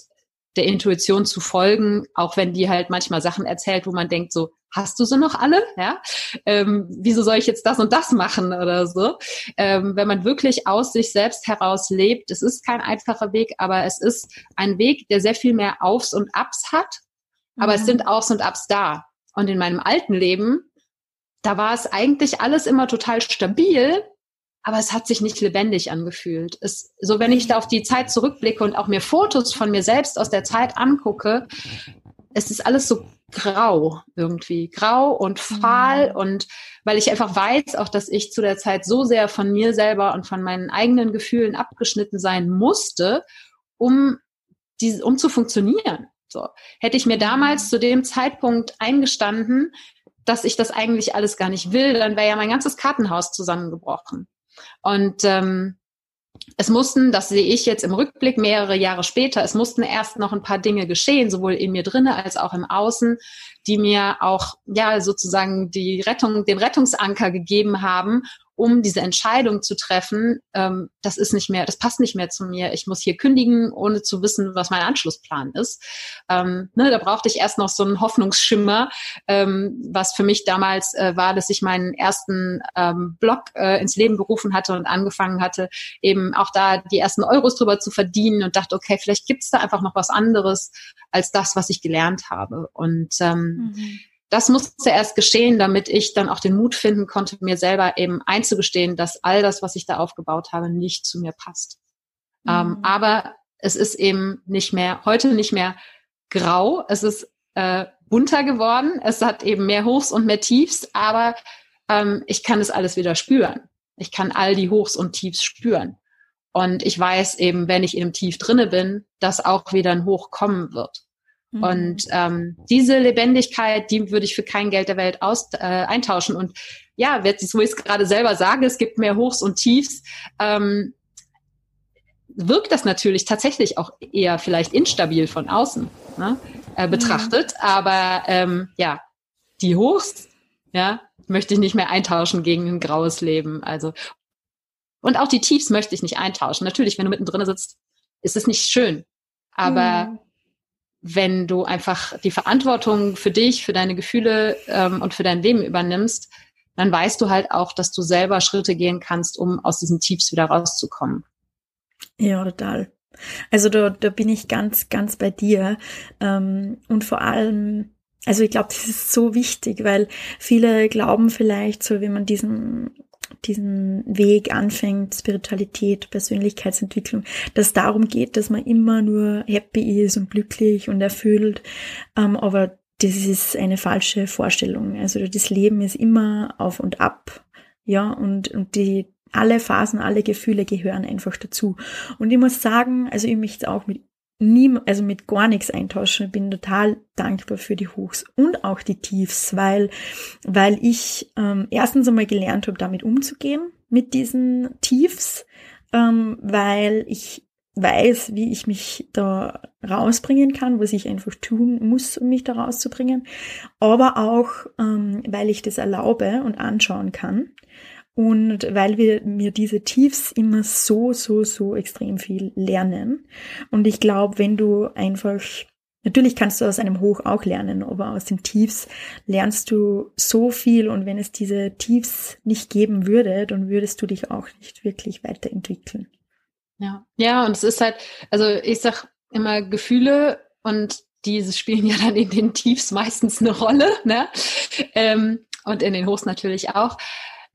der Intuition zu folgen, auch wenn die halt manchmal Sachen erzählt, wo man denkt, so, hast du sie noch alle? Ja, ähm, wieso soll ich jetzt das und das machen oder so? Ähm, wenn man wirklich aus sich selbst heraus lebt, es ist kein einfacher Weg, aber es ist ein Weg, der sehr viel mehr Aufs und Abs hat, aber mhm. es sind Aufs und Abs da. Und in meinem alten Leben, da war es eigentlich alles immer total stabil, aber es hat sich nicht lebendig angefühlt. Es, so wenn ich da auf die Zeit zurückblicke und auch mir Fotos von mir selbst aus der Zeit angucke, es ist alles so grau irgendwie, grau und fahl mhm. und weil ich einfach weiß auch, dass ich zu der Zeit so sehr von mir selber und von meinen eigenen Gefühlen abgeschnitten sein musste, um diese, um zu funktionieren. So hätte ich mir damals mhm. zu dem Zeitpunkt eingestanden, dass ich das eigentlich alles gar nicht will, dann wäre ja mein ganzes Kartenhaus zusammengebrochen. Und ähm, es mussten, das sehe ich jetzt im Rückblick mehrere Jahre später, es mussten erst noch ein paar Dinge geschehen, sowohl in mir drinne als auch im Außen, die mir auch ja sozusagen die Rettung, den Rettungsanker gegeben haben, um diese Entscheidung zu treffen, ähm, das ist nicht mehr, das passt nicht mehr zu mir. Ich muss hier kündigen, ohne zu wissen, was mein Anschlussplan ist. Ähm, ne, da brauchte ich erst noch so einen Hoffnungsschimmer, ähm, was für mich damals äh, war, dass ich meinen ersten ähm, Blog äh, ins Leben gerufen hatte und angefangen hatte, eben auch da die ersten Euros drüber zu verdienen und dachte, okay, vielleicht gibt es da einfach noch was anderes als das, was ich gelernt habe. Und ähm, mhm das musste erst geschehen, damit ich dann auch den Mut finden konnte, mir selber eben einzugestehen, dass all das, was ich da aufgebaut habe, nicht zu mir passt. Ähm, mhm. Ähm, aber es ist eben nicht mehr, heute nicht mehr grau, es ist äh, bunter geworden, es hat eben mehr Hochs und mehr Tiefs, aber ähm, ich kann es alles wieder spüren. Ich kann all die Hochs und Tiefs spüren. Und ich weiß eben, wenn ich im Tief drinne bin, dass auch wieder ein Hoch kommen wird. Mhm. Und ähm, diese Lebendigkeit, die würde ich für kein Geld der Welt aus, äh, eintauschen. Und ja, so ich es gerade selber sage, es gibt mehr Hochs und Tiefs. Ähm, wirkt das natürlich tatsächlich auch eher vielleicht instabil von außen ne, äh, mhm. betrachtet. Mhm. Aber ähm, ja, die Hochs, ja, möchte ich nicht mehr eintauschen gegen ein graues Leben. Also und auch die Tiefs möchte ich nicht eintauschen. Natürlich, wenn du mittendrin sitzt, ist es nicht schön. Aber mhm wenn du einfach die Verantwortung für dich, für deine Gefühle ähm, und für dein Leben übernimmst, dann weißt du halt auch, dass du selber Schritte gehen kannst, um aus diesen Tiefs wieder rauszukommen. Ja, total. Also da, da bin ich ganz, ganz bei dir. Ähm, und vor allem, also ich glaube, das ist so wichtig, weil viele glauben vielleicht, so wie man diesen diesen Weg anfängt, Spiritualität, Persönlichkeitsentwicklung, dass darum geht, dass man immer nur happy ist und glücklich und erfüllt. Ähm, aber das ist eine falsche Vorstellung. Also das Leben ist immer auf und ab. Ja, und, und die, alle Phasen, alle Gefühle gehören einfach dazu. Und ich muss sagen, also ich möchte auch mit nie, also mit gar nichts eintauschen. Ich bin total dankbar für die Hochs und auch die Tiefs, weil, weil ich ähm, erstens einmal gelernt habe, damit umzugehen, mit diesen Tiefs, ähm, weil ich weiß, wie ich mich da rausbringen kann, was ich einfach tun muss, um mich da rauszubringen, aber auch, ähm, weil ich das erlaube und anschauen kann und weil wir mir diese Tiefs immer so, so, so extrem viel lernen. Und ich glaube, wenn du einfach Natürlich kannst du aus einem Hoch auch lernen, aber aus den Tiefs lernst du so viel und wenn es diese Tiefs nicht geben würde, dann würdest du dich auch nicht wirklich weiterentwickeln. Ja, ja, und es ist halt, also ich sag immer Gefühle und diese spielen ja dann in den Tiefs meistens eine Rolle, ne? Ähm, und in den Hochs natürlich auch.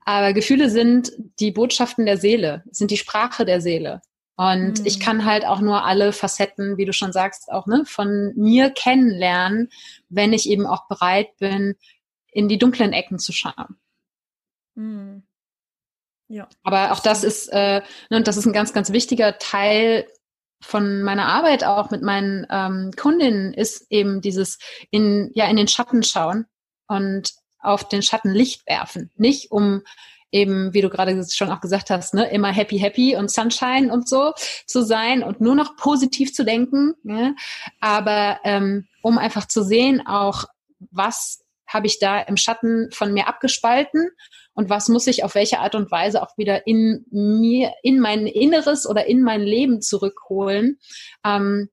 Aber Gefühle sind die Botschaften der Seele, sind die Sprache der Seele. Und mhm. ich kann halt auch nur alle Facetten, wie du schon sagst, auch ne, von mir kennenlernen, wenn ich eben auch bereit bin, in die dunklen Ecken zu schauen. Mhm. Ja. Aber auch das ist, äh, ne, und das ist ein ganz, ganz wichtiger Teil von meiner Arbeit auch mit meinen ähm, Kundinnen, ist eben dieses in, ja, in den Schatten schauen und auf den Schatten Licht werfen. Nicht um eben, wie du gerade schon auch gesagt hast, ne, immer happy, happy und Sunshine und so zu sein und nur noch positiv zu denken. Ne? Aber ähm, um einfach zu sehen, auch was habe ich da im Schatten von mir abgespalten und was muss ich auf welche Art und Weise auch wieder in mir, in mein Inneres oder in mein Leben zurückholen, ähm,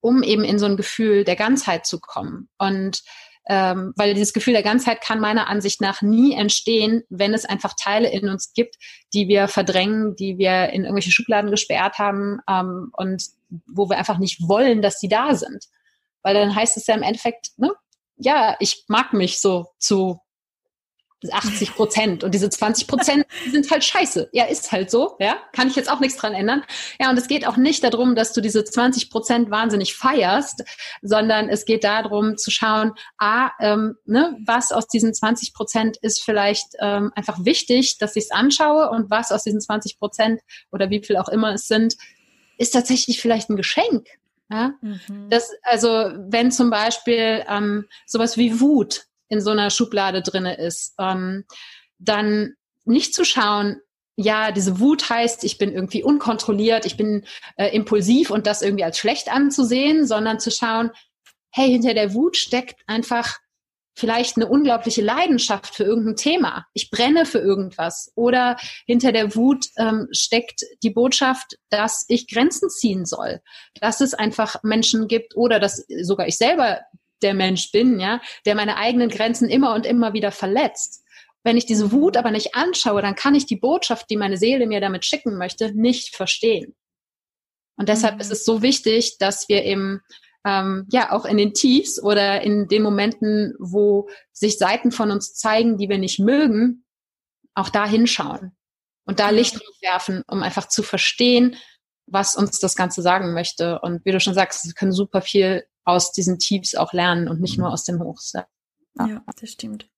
um eben in so ein Gefühl der Ganzheit zu kommen. Und ähm, weil dieses Gefühl der Ganzheit kann meiner Ansicht nach nie entstehen, wenn es einfach Teile in uns gibt, die wir verdrängen, die wir in irgendwelche Schubladen gesperrt haben ähm, und wo wir einfach nicht wollen, dass sie da sind. Weil dann heißt es ja im Endeffekt, ne, ja, ich mag mich so zu 80 Prozent und diese 20 Prozent sind halt scheiße. Ja, ist halt so, ja, kann ich jetzt auch nichts dran ändern. Ja, und es geht auch nicht darum, dass du diese 20 Prozent wahnsinnig feierst, sondern es geht darum zu schauen, a, ähm, ne, was aus diesen 20 Prozent ist vielleicht ähm, einfach wichtig, dass ich es anschaue und was aus diesen 20 Prozent oder wie viel auch immer es sind, ist tatsächlich vielleicht ein Geschenk. Ja? Mhm. Das, also wenn zum Beispiel ähm, sowas wie Wut in so einer Schublade drinne ist, ähm, dann nicht zu schauen, ja, diese Wut heißt, ich bin irgendwie unkontrolliert, ich bin äh, impulsiv und das irgendwie als schlecht anzusehen, sondern zu schauen, hey, hinter der Wut steckt einfach vielleicht eine unglaubliche Leidenschaft für irgendein Thema. Ich brenne für irgendwas. Oder hinter der Wut ähm, steckt die Botschaft, dass ich Grenzen ziehen soll. Dass es einfach Menschen gibt oder dass sogar ich selber der Mensch bin, ja, der meine eigenen Grenzen immer und immer wieder verletzt. Wenn ich diese Wut aber nicht anschaue, dann kann ich die Botschaft, die meine Seele mir damit schicken möchte, nicht verstehen. Und deshalb mhm. ist es so wichtig, dass wir eben ähm, ja auch in den Tiefs oder in den Momenten, wo sich Seiten von uns zeigen, die wir nicht mögen, auch da hinschauen und da Licht werfen, um einfach zu verstehen, was uns das Ganze sagen möchte. Und wie du schon sagst, wir können super viel aus diesen Tiefs auch lernen und nicht nur aus den Hochs. Ja. ja, das stimmt.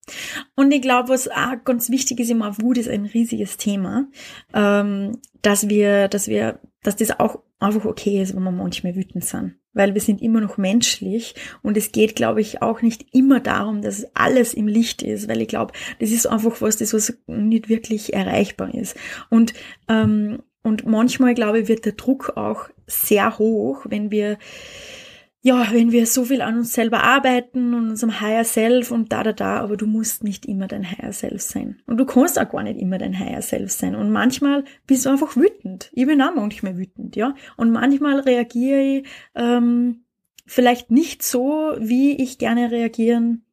Und ich glaube, was auch ganz wichtig ist, immer Wut ist ein riesiges Thema, ähm, dass wir, dass wir, dass das auch einfach okay ist, wenn wir manchmal wütend sind. Weil wir sind immer noch menschlich und es geht, glaube ich, auch nicht immer darum, dass alles im Licht ist, weil ich glaube, das ist einfach was, das was nicht wirklich erreichbar ist. Und ähm, und manchmal, glaube ich, wird der Druck auch sehr hoch, wenn wir ja, wenn wir so viel an uns selber arbeiten und unserem Higher Self und da, da, da, aber du musst nicht immer dein Higher Self sein. Und du kannst auch gar nicht immer dein Higher Self sein. Und manchmal bist du einfach wütend. Ich bin auch manchmal wütend, ja. Und manchmal reagiere ich ähm, vielleicht nicht so, wie ich gerne reagieren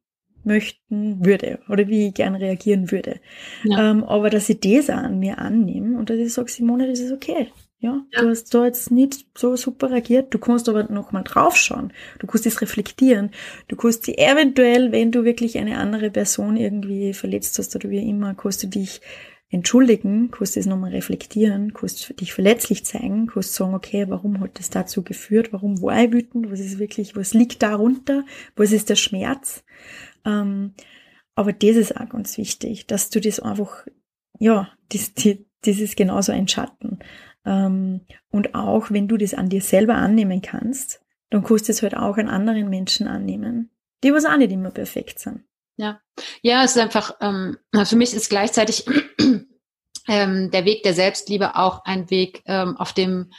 möchten würde oder wie ich gerne reagieren würde. Ja. Ähm, aber dass ich das auch an mir annehme und dass ich sage, Simone, das ist okay. Ja, ja, du hast da jetzt nicht so super reagiert. Du kannst aber noch mal draufschauen. Du kannst es reflektieren. Du kannst sie eventuell, wenn du wirklich eine andere Person irgendwie verletzt hast oder wie immer, kannst du dich entschuldigen, kannst es nochmal reflektieren, kannst dich verletzlich zeigen, kannst sagen, okay, warum hat das dazu geführt? Warum war ich wütend? Was ist wirklich, was liegt darunter? Was ist der Schmerz? Ähm, aber das ist auch ganz wichtig, dass du das einfach, ja, das, das ist genauso ein Schatten. Ähm, und auch wenn du das an dir selber annehmen kannst, dann kannst du es halt auch an anderen Menschen annehmen, die was auch nicht immer perfekt sind. Ja, ja, es ist einfach, ähm, für mich ist gleichzeitig ähm, der Weg der Selbstliebe auch ein Weg, ähm, auf dem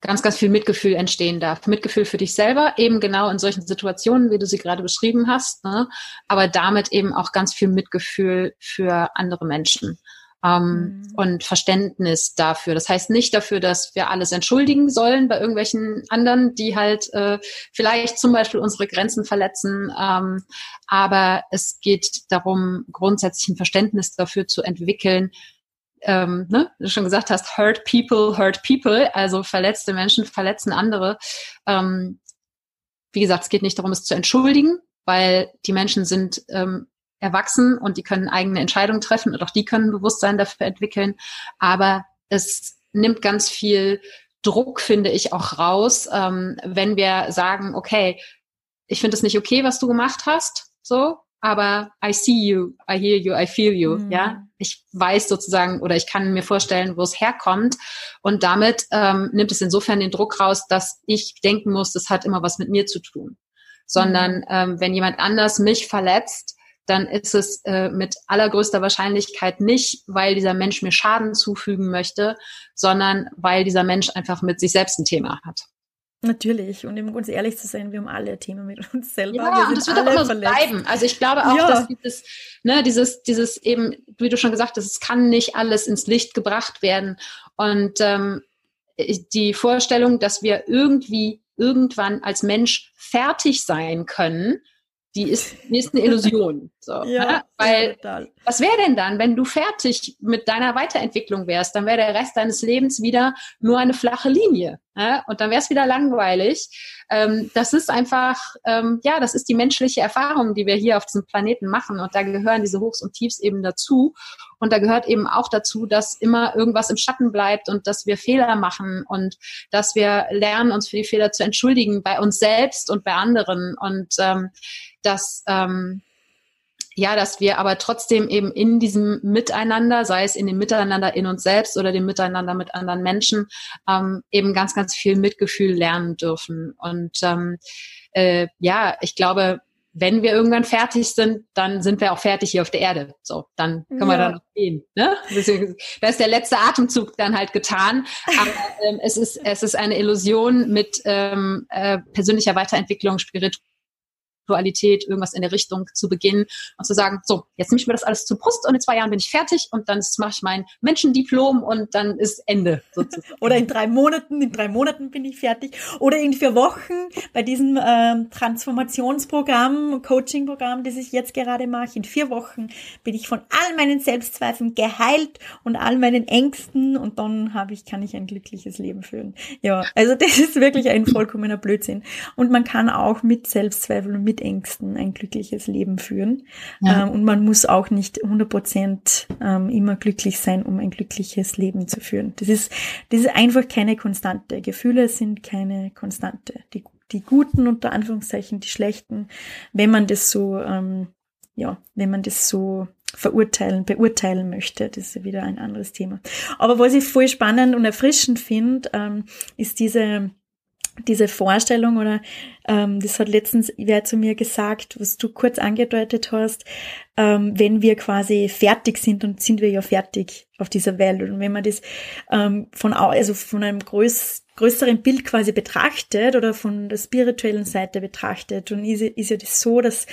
ganz, ganz viel Mitgefühl entstehen darf. Mitgefühl für dich selber, eben genau in solchen Situationen, wie du sie gerade beschrieben hast, ne? aber damit eben auch ganz viel Mitgefühl für andere Menschen. Ähm, mhm. und Verständnis dafür. Das heißt nicht dafür, dass wir alles entschuldigen sollen bei irgendwelchen anderen, die halt äh, vielleicht zum Beispiel unsere Grenzen verletzen. Ähm, aber es geht darum, grundsätzlich ein Verständnis dafür zu entwickeln, ähm, ne, du schon gesagt hast, hurt people, hurt people, also verletzte Menschen verletzen andere. Ähm, wie gesagt, es geht nicht darum, es zu entschuldigen, weil die Menschen sind ähm, erwachsen und die können eigene Entscheidungen treffen und auch die können Bewusstsein dafür entwickeln. Aber es nimmt ganz viel Druck, finde ich, auch raus, ähm, wenn wir sagen, okay, ich finde es nicht okay, was du gemacht hast, so, aber I see you, I hear you, I feel you, mhm. ja. Ich weiß sozusagen oder ich kann mir vorstellen, wo es herkommt und damit ähm, nimmt es insofern den Druck raus, dass ich denken muss, das hat immer was mit mir zu tun. Sondern mhm. ähm, wenn jemand anders mich verletzt, dann ist es äh, mit allergrößter Wahrscheinlichkeit nicht, weil dieser Mensch mir Schaden zufügen möchte, sondern weil dieser Mensch einfach mit sich selbst ein Thema hat. Natürlich. Und um ganz ehrlich zu sein, wir haben alle Themen mit uns selber. Ja, und das wird auch immer so bleiben. Also ich glaube auch, ja. dass dieses, ne, dieses, dieses eben, wie du schon gesagt hast, es kann nicht alles ins Licht gebracht werden. Und ähm, die Vorstellung, dass wir irgendwie irgendwann als Mensch fertig sein können, die ist, die ist eine Illusion. So, ja, ne? Weil total. was wäre denn dann, wenn du fertig mit deiner Weiterentwicklung wärst? Dann wäre der Rest deines Lebens wieder nur eine flache Linie. Ne? Und dann wäre es wieder langweilig. Ähm, das ist einfach, ähm, ja, das ist die menschliche Erfahrung, die wir hier auf diesem Planeten machen. Und da gehören diese Hochs und Tiefs eben dazu. Und da gehört eben auch dazu, dass immer irgendwas im Schatten bleibt und dass wir Fehler machen und dass wir lernen, uns für die Fehler zu entschuldigen bei uns selbst und bei anderen. Und ähm, dass ähm, ja, dass wir aber trotzdem eben in diesem Miteinander, sei es in dem Miteinander in uns selbst oder dem Miteinander mit anderen Menschen, ähm, eben ganz, ganz viel Mitgefühl lernen dürfen. Und ähm, äh, ja, ich glaube, wenn wir irgendwann fertig sind, dann sind wir auch fertig hier auf der Erde. So, dann können ja. wir dann noch gehen. Ne? Deswegen, da ist der letzte Atemzug dann halt getan. Aber ähm, es ist es ist eine Illusion mit ähm, äh, persönlicher Weiterentwicklung, Spiritualität Spiritualität, irgendwas in der Richtung zu beginnen und zu sagen, so, jetzt nehme ich mir das alles zur Brust und in zwei Jahren bin ich fertig und dann mache ich mein Menschendiplom und dann ist Ende. Sozusagen. Oder in drei Monaten, in drei Monaten bin ich fertig. Oder in vier Wochen bei diesem ähm, Transformationsprogramm, Coachingprogramm, das ich jetzt gerade mache. In vier Wochen bin ich von all meinen Selbstzweifeln geheilt und all meinen Ängsten und dann habe ich, kann ich ein glückliches Leben führen. Ja, also das ist wirklich ein vollkommener Blödsinn. Und man kann auch mit Selbstzweifeln und mit mit Ängsten ein glückliches Leben führen. Ja. Ähm, und man muss auch nicht 100 Prozent ähm, immer glücklich sein, um ein glückliches Leben zu führen. Das ist, das ist einfach keine Konstante. Gefühle sind keine Konstante. Die, die guten, unter Anführungszeichen, die schlechten, wenn man das so, ähm, ja, wenn man das so verurteilen, beurteilen möchte. Das ist wieder ein anderes Thema. Aber was ich voll spannend und erfrischend finde, ähm, ist diese diese Vorstellung oder ähm, das hat letztens wer zu mir gesagt, was du kurz angedeutet hast, ähm, wenn wir quasi fertig sind und sind wir ja fertig auf dieser Welt und wenn man das ähm, von also von einem größ, größeren Bild quasi betrachtet oder von der spirituellen Seite betrachtet und ist, ist ja das so, dass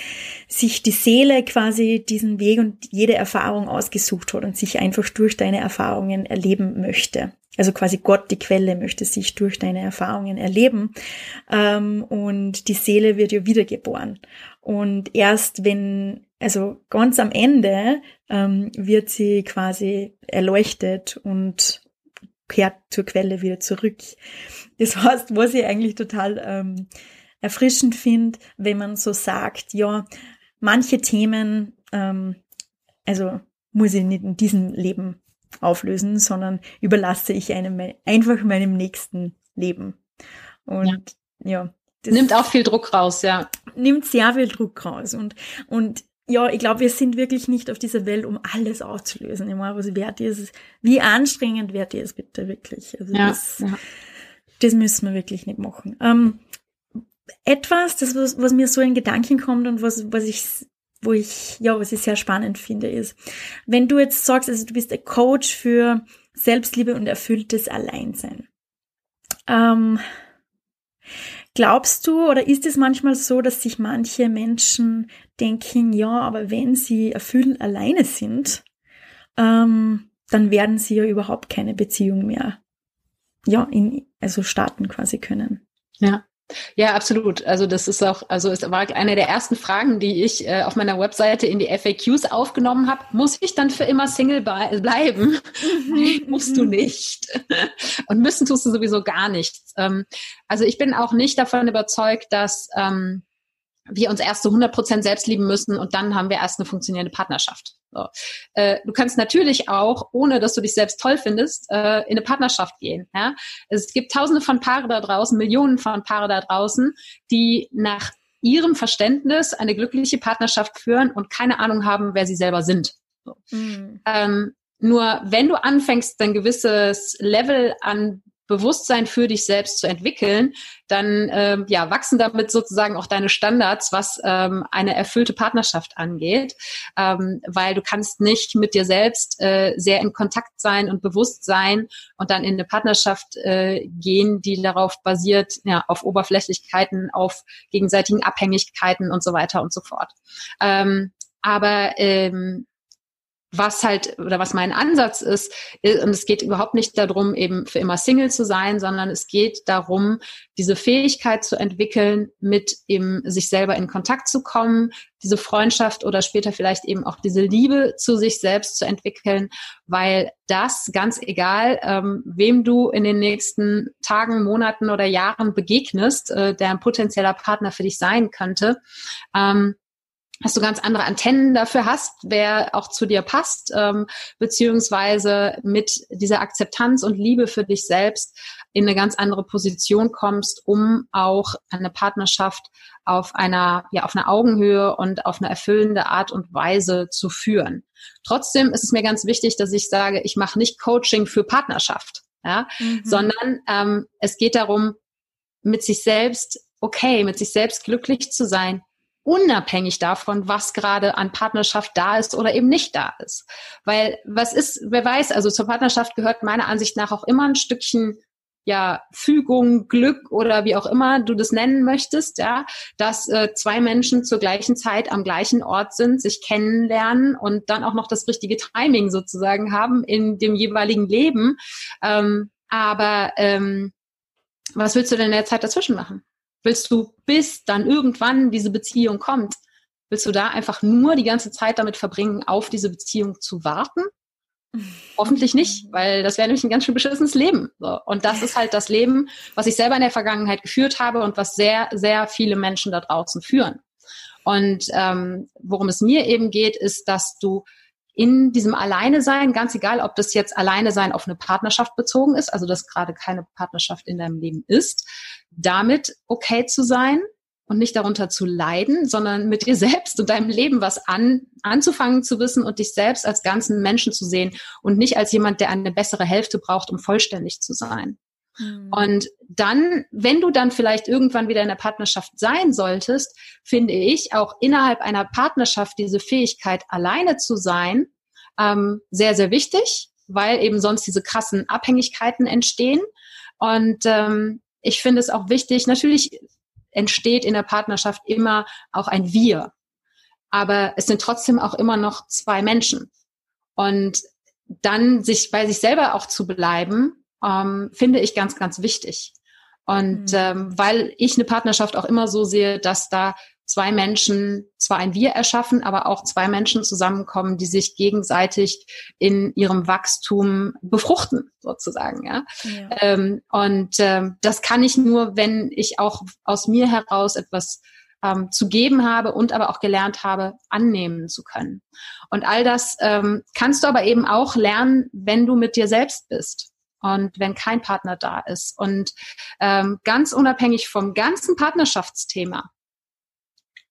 sich die Seele quasi diesen Weg und jede Erfahrung ausgesucht hat und sich einfach durch deine Erfahrungen erleben möchte. Also quasi Gott, die Quelle, möchte sich durch deine Erfahrungen erleben. Ähm, und die Seele wird ja wiedergeboren. Und erst wenn, also ganz am Ende, ähm, wird sie quasi erleuchtet und kehrt zur Quelle wieder zurück. Das heißt, was ich eigentlich total ähm, erfrischend finde, wenn man so sagt, ja, manche Themen, also muss ich nicht in diesem Leben auflösen, sondern überlasse ich einem einfach meinem nächsten Leben. Und ja. ja nimmt auch viel Druck raus, ja. Nimmt sehr viel Druck raus. Und, und ja, ich glaube, wir sind wirklich nicht auf dieser Welt, um alles aufzulösen. Ich meine, was wert ist, wie anstrengend wert ist bitte wirklich. Also ja, das, ja. das müssen wir wirklich nicht machen. Ähm, etwas, das was, was mir so in Gedanken kommt und was, was ich wo ich, ja, was ich sehr spannend finde, ist, wenn du jetzt sagst, also du bist ein Coach für Selbstliebe und erfülltes Alleinsein. Ähm, glaubst du oder ist es manchmal so, dass sich manche Menschen denken, ja, aber wenn sie erfüllt alleine sind, ähm, dann werden sie ja überhaupt keine Beziehung mehr, ja, in, also starten quasi können. Ja. Ja, absolut. Also das ist auch, also es war eine der ersten Fragen, die ich äh, auf meiner Webseite in die FAQs aufgenommen habe. Muss ich dann für immer Single bleiben? Nein, musst du nicht. Und müssen tust du sowieso gar nichts. Ähm, also ich bin auch nicht davon überzeugt, dass ähm, wir uns erst zu 100 Prozent selbst lieben müssen und dann haben wir erst eine funktionierende Partnerschaft. So. Äh, du kannst natürlich auch, ohne dass du dich selbst toll findest, äh, in eine Partnerschaft gehen. Ja? Es gibt tausende von Paare da draußen, Millionen von Paare da draußen, die nach ihrem Verständnis eine glückliche Partnerschaft führen und keine Ahnung haben, wer sie selber sind. So. Mhm. Ähm, nur wenn du anfängst, ein gewisses Level an Bewusstsein für dich selbst zu entwickeln, dann ähm, ja, wachsen damit sozusagen auch deine Standards, was ähm, eine erfüllte Partnerschaft angeht, ähm, weil du kannst nicht mit dir selbst äh, sehr in Kontakt sein und bewusst sein und dann in eine Partnerschaft äh, gehen, die darauf basiert, ja, auf Oberflächlichkeiten, auf gegenseitigen Abhängigkeiten und so weiter und so fort. Ähm, aber ähm, was halt oder was mein Ansatz ist, und es geht überhaupt nicht darum, eben für immer Single zu sein, sondern es geht darum, diese Fähigkeit zu entwickeln, mit eben sich selber in Kontakt zu kommen, diese Freundschaft oder später vielleicht eben auch diese Liebe zu sich selbst zu entwickeln, weil das ganz egal, ähm, wem du in den nächsten Tagen, Monaten oder Jahren begegnest, äh, der ein potenzieller Partner für dich sein könnte, ähm, dass du ganz andere Antennen dafür hast, wer auch zu dir passt, ähm, beziehungsweise mit dieser Akzeptanz und Liebe für dich selbst in eine ganz andere Position kommst, um auch eine Partnerschaft auf einer, ja, auf einer Augenhöhe und auf eine erfüllende Art und Weise zu führen. Trotzdem ist es mir ganz wichtig, dass ich sage, ich mache nicht Coaching für Partnerschaft, ja, mhm. sondern ähm, es geht darum, mit sich selbst okay, mit sich selbst glücklich zu sein, unabhängig davon, was gerade an Partnerschaft da ist oder eben nicht da ist. Weil was ist, wer weiß, also zur Partnerschaft gehört meiner Ansicht nach auch immer ein Stückchen ja, Fügung, Glück oder wie auch immer du das nennen möchtest, ja, dass äh, zwei Menschen zur gleichen Zeit am gleichen Ort sind, sich kennenlernen und dann auch noch das richtige Timing sozusagen haben in dem jeweiligen Leben. Ähm, aber ähm, was willst du denn in der Zeit dazwischen machen? Willst du, bis dann irgendwann diese Beziehung kommt, willst du da einfach nur die ganze Zeit damit verbringen, auf diese Beziehung zu warten? Hoffentlich nicht, weil das wäre nämlich ein ganz schön beschissenes Leben. So. Und das ist halt das Leben, was ich selber in der Vergangenheit geführt habe und was sehr, sehr viele Menschen da draußen führen. Und ähm, worum es mir eben geht, ist, dass du in diesem Alleine sein, ganz egal, ob das jetzt Alleine sein auf eine Partnerschaft bezogen ist, also dass gerade keine Partnerschaft in deinem Leben ist, damit okay zu sein und nicht darunter zu leiden, sondern mit dir selbst und deinem Leben was an, anzufangen zu wissen und dich selbst als ganzen Menschen zu sehen und nicht als jemand, der eine bessere Hälfte braucht, um vollständig zu sein. Mhm. Und dann, wenn du dann vielleicht irgendwann wieder in der Partnerschaft sein solltest, finde ich auch innerhalb einer Partnerschaft diese Fähigkeit, alleine zu sein, ähm, sehr, sehr wichtig, weil eben sonst diese krassen Abhängigkeiten entstehen. Und ähm, ich finde es auch wichtig, natürlich entsteht in der Partnerschaft immer auch ein Wir. Aber es sind trotzdem auch immer noch zwei Menschen. Und dann sich bei sich selber auch zu bleiben ähm, finde ich ganz, ganz wichtig. Und mhm. ähm, weil ich eine Partnerschaft auch immer so sehe, dass da zwei Menschen zwar ein Wir erschaffen, aber auch zwei Menschen zusammenkommen, die sich gegenseitig in ihrem Wachstum befruchten, sozusagen. Ja. ja. Ähm, und ähm, das kann ich nur, wenn ich auch aus mir heraus etwas ähm, zu geben habe und aber auch gelernt habe, annehmen zu können. Und all das ähm, kannst du aber eben auch lernen, wenn du mit dir selbst bist und wenn kein Partner da ist. Und ähm, ganz unabhängig vom ganzen Partnerschaftsthema,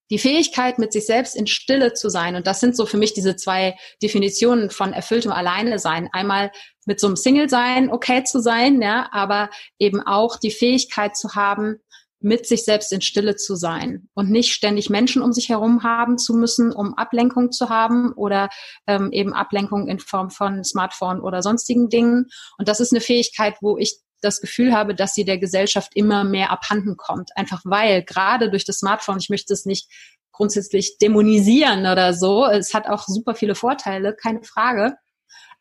die Fähigkeit, mit sich selbst in Stille zu sein. Und das sind so für mich diese zwei Definitionen von erfülltem Alleine sein. Einmal mit so einem Single sein, okay zu sein, ja, aber eben auch die Fähigkeit zu haben, mit sich selbst in Stille zu sein und nicht ständig Menschen um sich herum haben zu müssen, um Ablenkung zu haben oder ähm, eben Ablenkung in Form von Smartphone oder sonstigen Dingen. Und das ist eine Fähigkeit, wo ich das Gefühl habe, dass sie der Gesellschaft immer mehr abhanden kommt. Einfach weil gerade durch das Smartphone, ich möchte es nicht grundsätzlich dämonisieren oder so, es hat auch super viele Vorteile, keine Frage.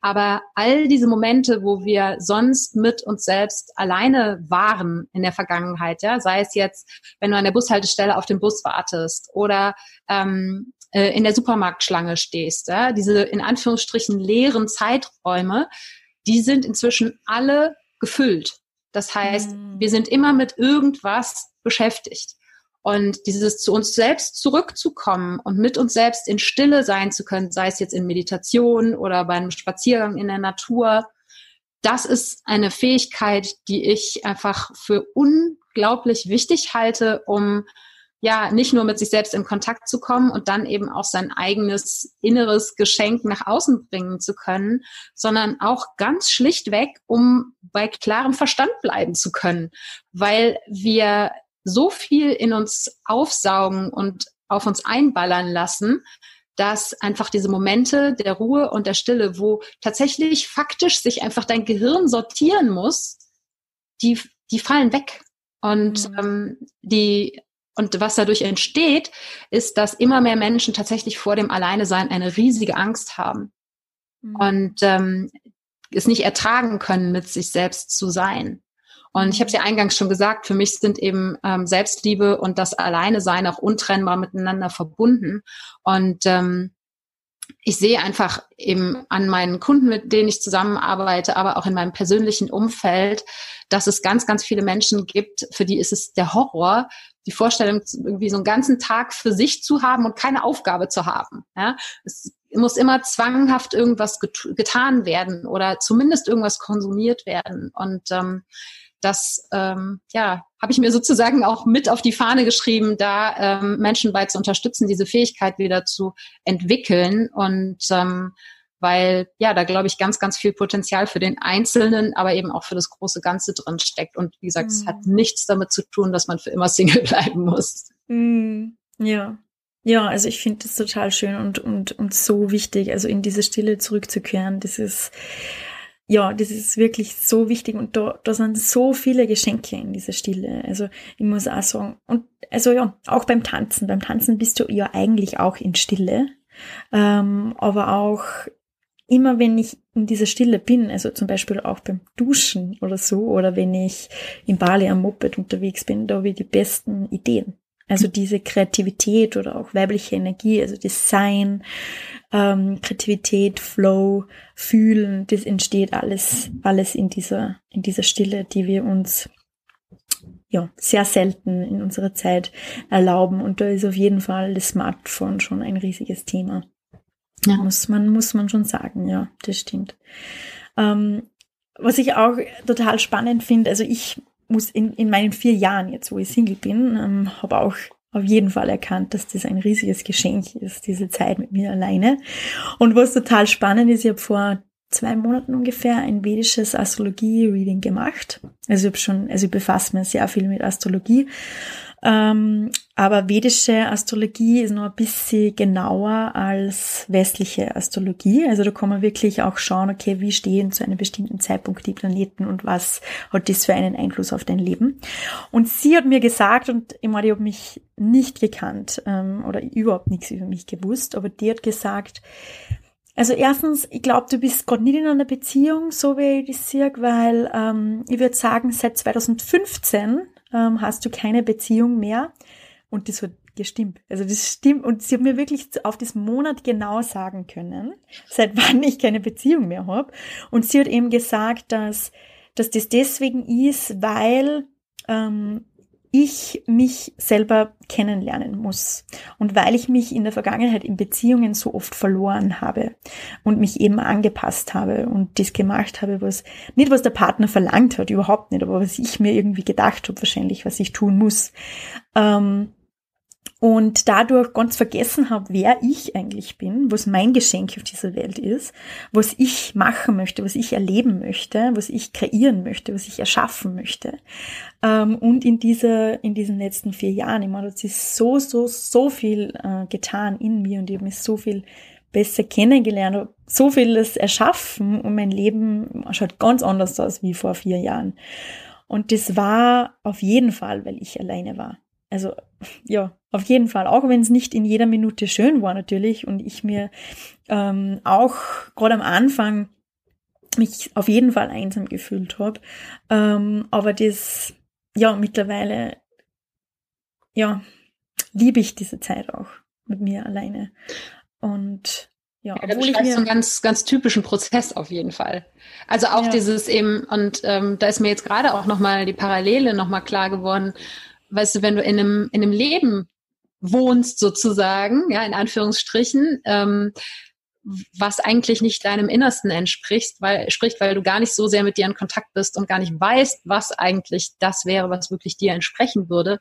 Aber all diese Momente, wo wir sonst mit uns selbst alleine waren in der Vergangenheit, ja, sei es jetzt, wenn du an der Bushaltestelle auf den Bus wartest oder ähm, äh, in der Supermarktschlange stehst, ja, diese in Anführungsstrichen leeren Zeiträume, die sind inzwischen alle gefüllt. Das heißt, mhm. wir sind immer mit irgendwas beschäftigt. Und dieses zu uns selbst zurückzukommen und mit uns selbst in Stille sein zu können, sei es jetzt in Meditation oder bei einem Spaziergang in der Natur, das ist eine Fähigkeit, die ich einfach für unglaublich wichtig halte, um ja nicht nur mit sich selbst in Kontakt zu kommen und dann eben auch sein eigenes inneres Geschenk nach außen bringen zu können, sondern auch ganz schlichtweg, um bei klarem Verstand bleiben zu können, weil wir so viel in uns aufsaugen und auf uns einballern lassen, dass einfach diese Momente der Ruhe und der Stille, wo tatsächlich faktisch sich einfach dein Gehirn sortieren muss, die, die fallen weg. Und mhm. ähm, die und was dadurch entsteht, ist, dass immer mehr Menschen tatsächlich vor dem Alleinesein eine riesige Angst haben mhm. und ähm, es nicht ertragen können, mit sich selbst zu sein. Und ich habe es ja eingangs schon gesagt, für mich sind eben ähm, Selbstliebe und das Alleinesein auch untrennbar miteinander verbunden. Und ähm, ich sehe einfach eben an meinen Kunden, mit denen ich zusammenarbeite, aber auch in meinem persönlichen Umfeld, dass es ganz, ganz viele Menschen gibt, für die ist es der Horror, die Vorstellung, irgendwie so einen ganzen Tag für sich zu haben und keine Aufgabe zu haben. Ja? Es muss immer zwanghaft irgendwas get getan werden oder zumindest irgendwas konsumiert werden. Und ähm, das ähm, ja, habe ich mir sozusagen auch mit auf die Fahne geschrieben, da ähm, Menschen bei zu unterstützen, diese Fähigkeit wieder zu entwickeln. Und ähm, weil ja, da glaube ich ganz, ganz viel Potenzial für den Einzelnen, aber eben auch für das große Ganze drin steckt. Und wie gesagt, mhm. es hat mhm. nichts damit zu tun, dass man für immer Single bleiben muss. Mhm. Ja. Ja, also ich finde das total schön und, und, und so wichtig, also in diese Stille zurückzukehren. Das ist, ja, das ist wirklich so wichtig und da, da sind so viele Geschenke in dieser Stille. Also ich muss auch sagen, und also ja, auch beim Tanzen. Beim Tanzen bist du ja eigentlich auch in Stille. Ähm, aber auch immer wenn ich in dieser Stille bin, also zum Beispiel auch beim Duschen oder so, oder wenn ich in Bali am Moped unterwegs bin, da habe ich die besten Ideen. Also diese Kreativität oder auch weibliche Energie, also Design, ähm, Kreativität, Flow, Fühlen, das entsteht alles, alles in dieser, in dieser Stille, die wir uns ja, sehr selten in unserer Zeit erlauben. Und da ist auf jeden Fall das Smartphone schon ein riesiges Thema. Ja. Muss man, muss man schon sagen, ja, das stimmt. Ähm, was ich auch total spannend finde, also ich muss in, in meinen vier Jahren jetzt, wo ich Single bin, ähm, habe auch auf jeden Fall erkannt, dass das ein riesiges Geschenk ist, diese Zeit mit mir alleine. Und was total spannend ist, ich habe vor zwei Monaten ungefähr ein vedisches Astrologie-Reading gemacht. Also ich habe schon, also ich befasse mich sehr viel mit Astrologie ähm, aber vedische Astrologie ist noch ein bisschen genauer als westliche Astrologie. Also da kann man wirklich auch schauen, okay, wie stehen zu einem bestimmten Zeitpunkt die Planeten und was hat das für einen Einfluss auf dein Leben. Und sie hat mir gesagt, und ich meine, ich habe mich nicht gekannt ähm, oder überhaupt nichts über mich gewusst, aber die hat gesagt, also erstens, ich glaube, du bist gerade nicht in einer Beziehung, so wie ich das sehe, weil ähm, ich würde sagen, seit 2015 ähm, hast du keine Beziehung mehr. Und das hat gestimmt. Also das stimmt. Und sie hat mir wirklich auf das Monat genau sagen können, seit wann ich keine Beziehung mehr habe. Und sie hat eben gesagt, dass, dass das deswegen ist, weil ähm, ich mich selber kennenlernen muss. Und weil ich mich in der Vergangenheit in Beziehungen so oft verloren habe und mich eben angepasst habe und das gemacht habe, was nicht was der Partner verlangt hat, überhaupt nicht, aber was ich mir irgendwie gedacht habe, wahrscheinlich, was ich tun muss. Ähm, und dadurch ganz vergessen habe, wer ich eigentlich bin, was mein Geschenk auf dieser Welt ist, was ich machen möchte, was ich erleben möchte, was ich kreieren möchte, was ich erschaffen möchte. Ähm, und in dieser, in diesen letzten vier Jahren, ich meine, es ist so, so, so viel äh, getan in mir und ich habe mich so viel besser kennengelernt, so vieles erschaffen und mein Leben schaut ganz anders aus wie vor vier Jahren. Und das war auf jeden Fall, weil ich alleine war. Also ja, auf jeden Fall, auch wenn es nicht in jeder Minute schön war natürlich und ich mir ähm, auch gerade am Anfang mich auf jeden Fall einsam gefühlt habe. Ähm, aber das, ja, mittlerweile, ja, liebe ich diese Zeit auch mit mir alleine. Und ja, ja da beschreibst du einen ganz, ganz typischen Prozess auf jeden Fall. Also auch ja. dieses eben, und ähm, da ist mir jetzt gerade auch nochmal die Parallele nochmal klar geworden, weißt du, wenn du in einem, in einem Leben wohnst sozusagen, ja, in Anführungsstrichen, ähm, was eigentlich nicht deinem Innersten entspricht, weil, spricht, weil du gar nicht so sehr mit dir in Kontakt bist und gar nicht weißt, was eigentlich das wäre, was wirklich dir entsprechen würde,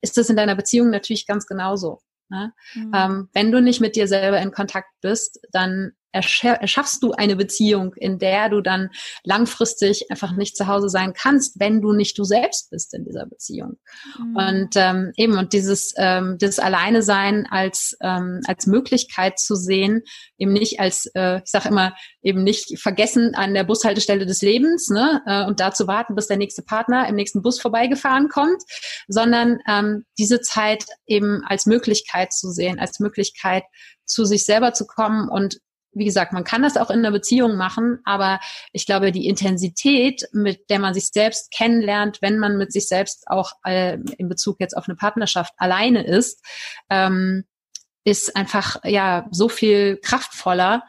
ist das in deiner Beziehung natürlich ganz genauso. Ne? Mhm. Ähm, wenn du nicht mit dir selber in Kontakt bist, dann erschaffst du eine Beziehung, in der du dann langfristig einfach nicht zu Hause sein kannst, wenn du nicht du selbst bist in dieser Beziehung. Mhm. Und ähm, eben und dieses ähm, das Alleine sein als ähm, als Möglichkeit zu sehen, eben nicht als äh, ich sage immer eben nicht vergessen an der Bushaltestelle des Lebens ne äh, und da zu warten, bis der nächste Partner im nächsten Bus vorbeigefahren kommt, sondern ähm, diese Zeit eben als Möglichkeit zu sehen, als Möglichkeit zu sich selber zu kommen und wie gesagt, man kann das auch in einer Beziehung machen, aber ich glaube, die Intensität, mit der man sich selbst kennenlernt, wenn man mit sich selbst auch äh, in Bezug jetzt auf eine Partnerschaft alleine ist, ähm, ist einfach ja so viel kraftvoller,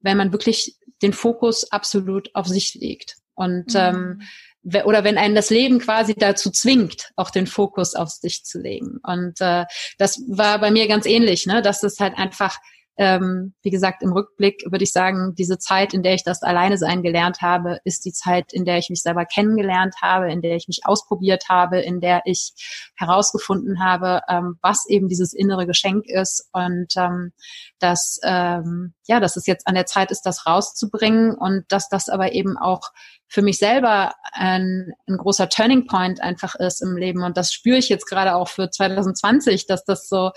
wenn man wirklich den Fokus absolut auf sich legt. Und mhm. ähm, oder wenn einen das Leben quasi dazu zwingt, auch den Fokus auf sich zu legen. Und äh, das war bei mir ganz ähnlich, ne? dass es halt einfach ähm, wie gesagt, im Rückblick würde ich sagen, diese Zeit, in der ich das alleine sein gelernt habe, ist die Zeit, in der ich mich selber kennengelernt habe, in der ich mich ausprobiert habe, in der ich herausgefunden habe, ähm, was eben dieses innere Geschenk ist. Und ähm, dass ähm, ja, dass es jetzt an der Zeit ist, das rauszubringen und dass das aber eben auch für mich selber ein, ein großer Turning Point einfach ist im Leben. Und das spüre ich jetzt gerade auch für 2020, dass das so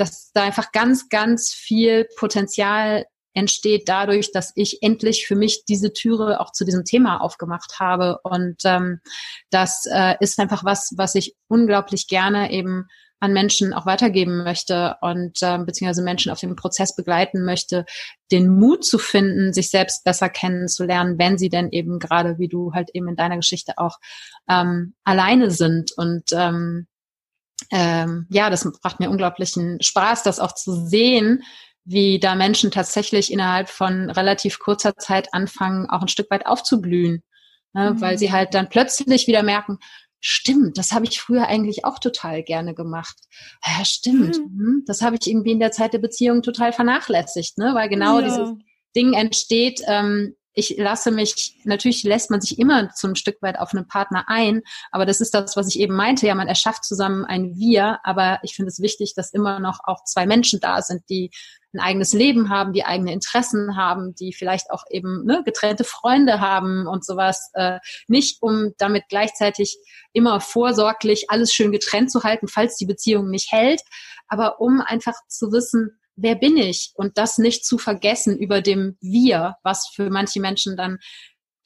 dass da einfach ganz, ganz viel Potenzial entsteht dadurch, dass ich endlich für mich diese Türe auch zu diesem Thema aufgemacht habe. Und ähm, das äh, ist einfach was, was ich unglaublich gerne eben an Menschen auch weitergeben möchte und ähm, beziehungsweise Menschen auf dem Prozess begleiten möchte, den Mut zu finden, sich selbst besser kennenzulernen, wenn sie denn eben gerade, wie du halt eben in deiner Geschichte auch ähm, alleine sind und ähm, ähm, ja, das macht mir unglaublichen Spaß, das auch zu sehen, wie da Menschen tatsächlich innerhalb von relativ kurzer Zeit anfangen, auch ein Stück weit aufzublühen, ne? mhm. weil sie halt dann plötzlich wieder merken, stimmt, das habe ich früher eigentlich auch total gerne gemacht. Ja, stimmt, mhm. Hm, das habe ich irgendwie in der Zeit der Beziehung total vernachlässigt, ne? weil genau ja. dieses Ding entsteht, ähm, ich lasse mich, natürlich lässt man sich immer zum Stück weit auf einen Partner ein, aber das ist das, was ich eben meinte, ja, man erschafft zusammen ein Wir, aber ich finde es wichtig, dass immer noch auch zwei Menschen da sind, die ein eigenes Leben haben, die eigene Interessen haben, die vielleicht auch eben ne, getrennte Freunde haben und sowas. Äh, nicht um damit gleichzeitig immer vorsorglich alles schön getrennt zu halten, falls die Beziehung nicht hält, aber um einfach zu wissen, wer bin ich? Und das nicht zu vergessen über dem Wir, was für manche Menschen dann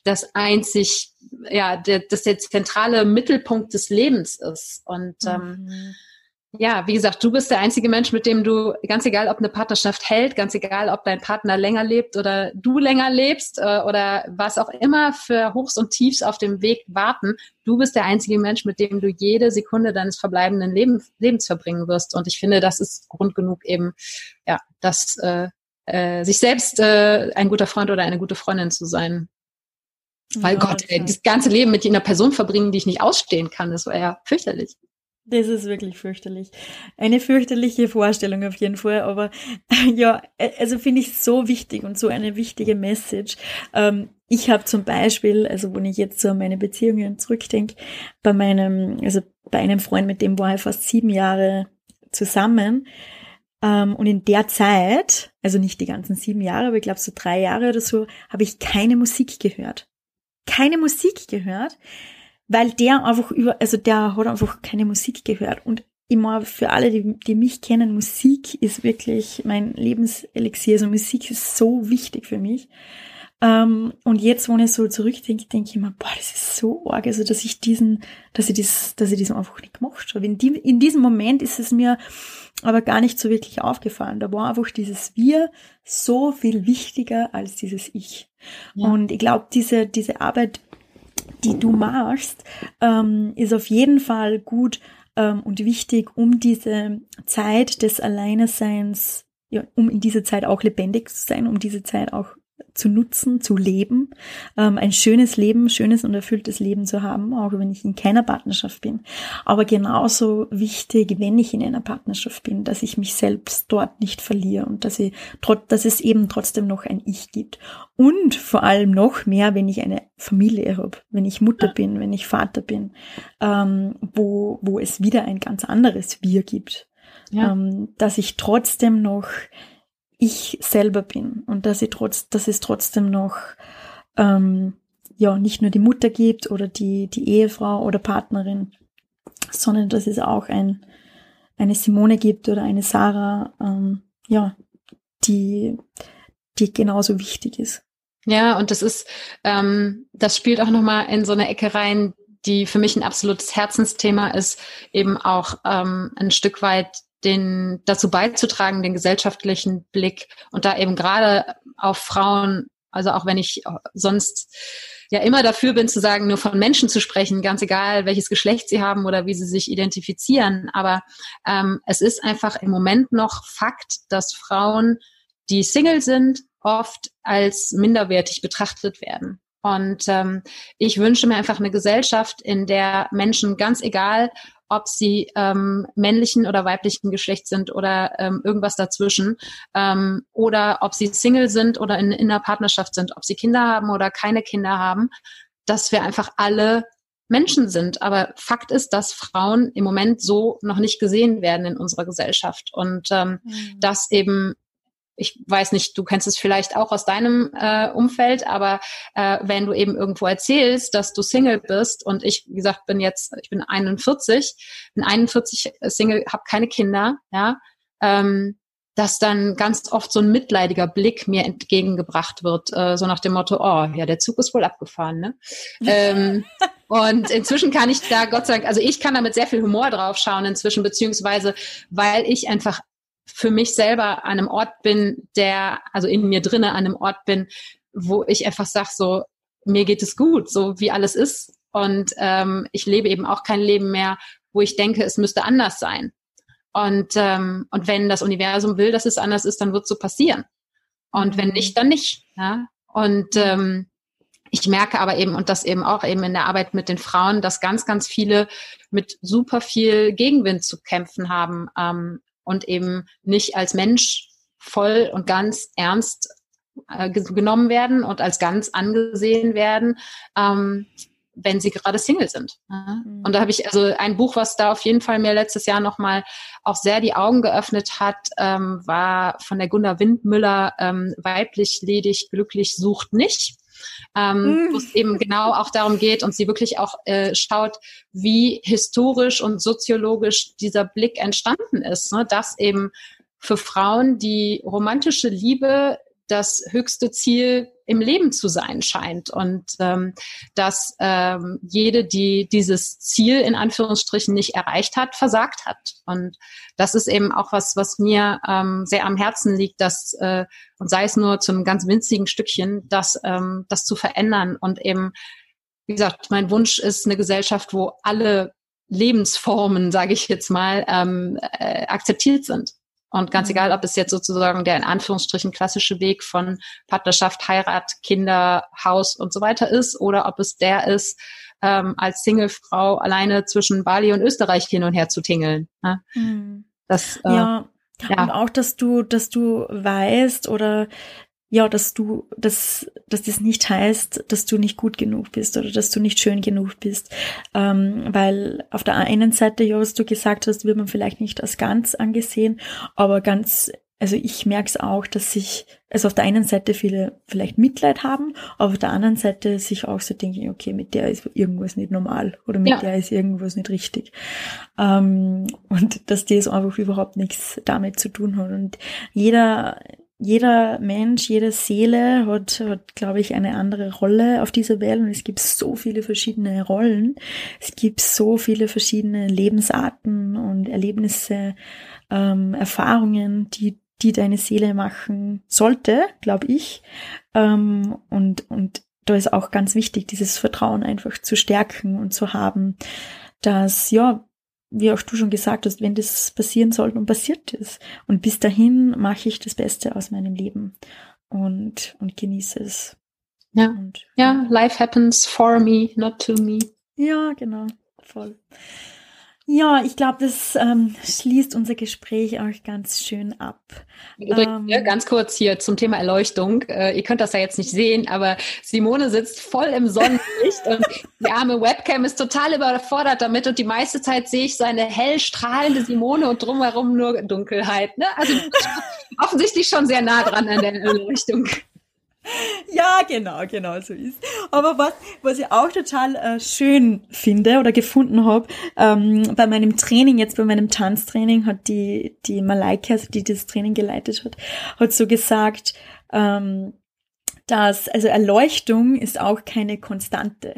das einzig, ja, der, das der zentrale Mittelpunkt des Lebens ist. Und ähm, mhm ja, wie gesagt, du bist der einzige Mensch, mit dem du, ganz egal, ob eine Partnerschaft hält, ganz egal, ob dein Partner länger lebt oder du länger lebst äh, oder was auch immer für Hochs und Tiefs auf dem Weg warten, du bist der einzige Mensch, mit dem du jede Sekunde deines verbleibenden Leben, Lebens verbringen wirst. Und ich finde, das ist Grund genug eben, ja, dass äh, äh, sich selbst äh, ein guter Freund oder eine gute Freundin zu sein. Weil ja, Gott, ey, das ganze Leben mit einer Person verbringen, die ich nicht ausstehen kann, das war ja fürchterlich. Das ist wirklich fürchterlich. Eine fürchterliche Vorstellung auf jeden Fall. Aber ja, also finde ich so wichtig und so eine wichtige Message. Ähm, ich habe zum Beispiel, also wenn ich jetzt so an meine Beziehungen zurückdenke, bei meinem, also bei einem Freund, mit dem war ich fast sieben Jahre zusammen. Ähm, und in der Zeit, also nicht die ganzen sieben Jahre, aber ich glaube so drei Jahre oder so, habe ich keine Musik gehört. Keine Musik gehört weil der einfach über, also der hat einfach keine Musik gehört und immer für alle, die, die mich kennen, Musik ist wirklich mein Lebenselixier. Also Musik ist so wichtig für mich. Ähm, und jetzt, wo ich so zurückdenke, denke ich mir, boah, das ist so arg, also dass ich diesen, dass ich das, dass ich das einfach nicht gemacht habe. In, die, in diesem Moment ist es mir aber gar nicht so wirklich aufgefallen. Da war einfach dieses Wir so viel wichtiger als dieses Ich. Ja. Und ich glaube, diese, diese Arbeit, die du machst, ähm, ist auf jeden Fall gut ähm, und wichtig, um diese Zeit des Alleineseins, ja, um in dieser Zeit auch lebendig zu sein, um diese Zeit auch zu nutzen, zu leben, ähm, ein schönes Leben, schönes und erfülltes Leben zu haben, auch wenn ich in keiner Partnerschaft bin. Aber genauso wichtig, wenn ich in einer Partnerschaft bin, dass ich mich selbst dort nicht verliere und dass, ich, dass es eben trotzdem noch ein Ich gibt. Und vor allem noch mehr, wenn ich eine Familie habe, wenn ich Mutter bin, wenn ich Vater bin, ähm, wo, wo es wieder ein ganz anderes Wir gibt. Ja. Ähm, dass ich trotzdem noch ich selber bin und dass ich trotz, dass es trotzdem noch ähm, ja nicht nur die Mutter gibt oder die die Ehefrau oder Partnerin, sondern dass es auch ein eine Simone gibt oder eine Sarah, ähm, ja, die die genauso wichtig ist. Ja, und das ist, ähm, das spielt auch nochmal in so eine Ecke rein, die für mich ein absolutes Herzensthema ist, eben auch ähm, ein Stück weit den dazu beizutragen, den gesellschaftlichen Blick und da eben gerade auf Frauen, also auch wenn ich sonst ja immer dafür bin zu sagen, nur von Menschen zu sprechen, ganz egal, welches Geschlecht sie haben oder wie sie sich identifizieren. Aber ähm, es ist einfach im Moment noch Fakt, dass Frauen, die Single sind, oft als minderwertig betrachtet werden. Und ähm, ich wünsche mir einfach eine Gesellschaft, in der Menschen, ganz egal, ob sie ähm, männlichen oder weiblichen Geschlechts sind oder ähm, irgendwas dazwischen, ähm, oder ob sie Single sind oder in, in einer Partnerschaft sind, ob sie Kinder haben oder keine Kinder haben, dass wir einfach alle Menschen sind. Aber Fakt ist, dass Frauen im Moment so noch nicht gesehen werden in unserer Gesellschaft und ähm, mhm. dass eben ich weiß nicht, du kennst es vielleicht auch aus deinem äh, Umfeld, aber äh, wenn du eben irgendwo erzählst, dass du Single bist und ich, wie gesagt, bin jetzt, ich bin 41, bin 41 Single, habe keine Kinder, ja, ähm, dass dann ganz oft so ein mitleidiger Blick mir entgegengebracht wird, äh, so nach dem Motto, oh, ja, der Zug ist wohl abgefahren, ne? ähm, und inzwischen kann ich da, Gott sei Dank, also ich kann da mit sehr viel Humor drauf schauen inzwischen, beziehungsweise weil ich einfach für mich selber an einem Ort bin, der, also in mir drinne an einem Ort bin, wo ich einfach sage, so, mir geht es gut, so wie alles ist. Und ähm, ich lebe eben auch kein Leben mehr, wo ich denke, es müsste anders sein. Und, ähm, und wenn das Universum will, dass es anders ist, dann wird es so passieren. Und wenn nicht, dann nicht. Ja? Und ähm, ich merke aber eben, und das eben auch eben in der Arbeit mit den Frauen, dass ganz, ganz viele mit super viel Gegenwind zu kämpfen haben. Ähm, und eben nicht als Mensch voll und ganz ernst äh, genommen werden und als ganz angesehen werden, ähm, wenn sie gerade Single sind. Mhm. Und da habe ich also ein Buch, was da auf jeden Fall mir letztes Jahr nochmal auch sehr die Augen geöffnet hat, ähm, war von der Gunda Windmüller, ähm, weiblich, ledig, glücklich, sucht nicht ähm, mm. wo es eben genau auch darum geht und sie wirklich auch äh, schaut, wie historisch und soziologisch dieser Blick entstanden ist, ne? dass eben für Frauen die romantische Liebe das höchste Ziel im Leben zu sein scheint und ähm, dass ähm, jede, die dieses Ziel in Anführungsstrichen nicht erreicht hat, versagt hat. Und das ist eben auch was, was mir ähm, sehr am Herzen liegt, dass äh, und sei es nur zu einem ganz winzigen Stückchen, das ähm, das zu verändern und eben wie gesagt, mein Wunsch ist eine Gesellschaft, wo alle Lebensformen, sage ich jetzt mal, ähm, äh, akzeptiert sind. Und ganz mhm. egal, ob es jetzt sozusagen der in Anführungsstrichen klassische Weg von Partnerschaft, Heirat, Kinder, Haus und so weiter ist, oder ob es der ist, ähm, als Singlefrau alleine zwischen Bali und Österreich hin und her zu tingeln. Ne? Mhm. Das, äh, ja. ja. Und auch, dass du, dass du weißt oder ja, dass du, dass, dass das nicht heißt, dass du nicht gut genug bist oder dass du nicht schön genug bist. Ähm, weil auf der einen Seite, ja, was du gesagt hast, wird man vielleicht nicht als ganz angesehen, aber ganz also ich merke es auch, dass sich, also auf der einen Seite viele vielleicht Mitleid haben, aber auf der anderen Seite sich auch so denken, okay, mit der ist irgendwas nicht normal oder mit ja. der ist irgendwas nicht richtig. Ähm, und dass das einfach überhaupt nichts damit zu tun hat. Und jeder, jeder Mensch, jede Seele hat, hat glaube ich, eine andere Rolle auf dieser Welt und es gibt so viele verschiedene Rollen. Es gibt so viele verschiedene Lebensarten und Erlebnisse, ähm, Erfahrungen, die die deine Seele machen sollte, glaube ich. Ähm, und, und da ist auch ganz wichtig, dieses Vertrauen einfach zu stärken und zu haben, dass, ja, wie auch du schon gesagt hast, wenn das passieren sollte und passiert ist. Und bis dahin mache ich das Beste aus meinem Leben und, und genieße es. Ja. Und, ja, life happens for me, not to me. Ja, genau. Voll. Ja, ich glaube, das ähm, schließt unser Gespräch auch ganz schön ab. Übrigens, ähm, ganz kurz hier zum Thema Erleuchtung. Äh, ihr könnt das ja jetzt nicht sehen, aber Simone sitzt voll im Sonnenlicht und die arme Webcam ist total überfordert damit und die meiste Zeit sehe ich so eine hell strahlende Simone und drumherum nur Dunkelheit. Ne? Also offensichtlich schon sehr nah dran an der Erleuchtung. Ja, genau, genau so ist. Aber was, was ich auch total äh, schön finde oder gefunden habe, ähm, bei meinem Training, jetzt bei meinem Tanztraining, hat die, die Malaika, also die das Training geleitet hat, hat so gesagt, ähm, dass, also Erleuchtung ist auch keine Konstante.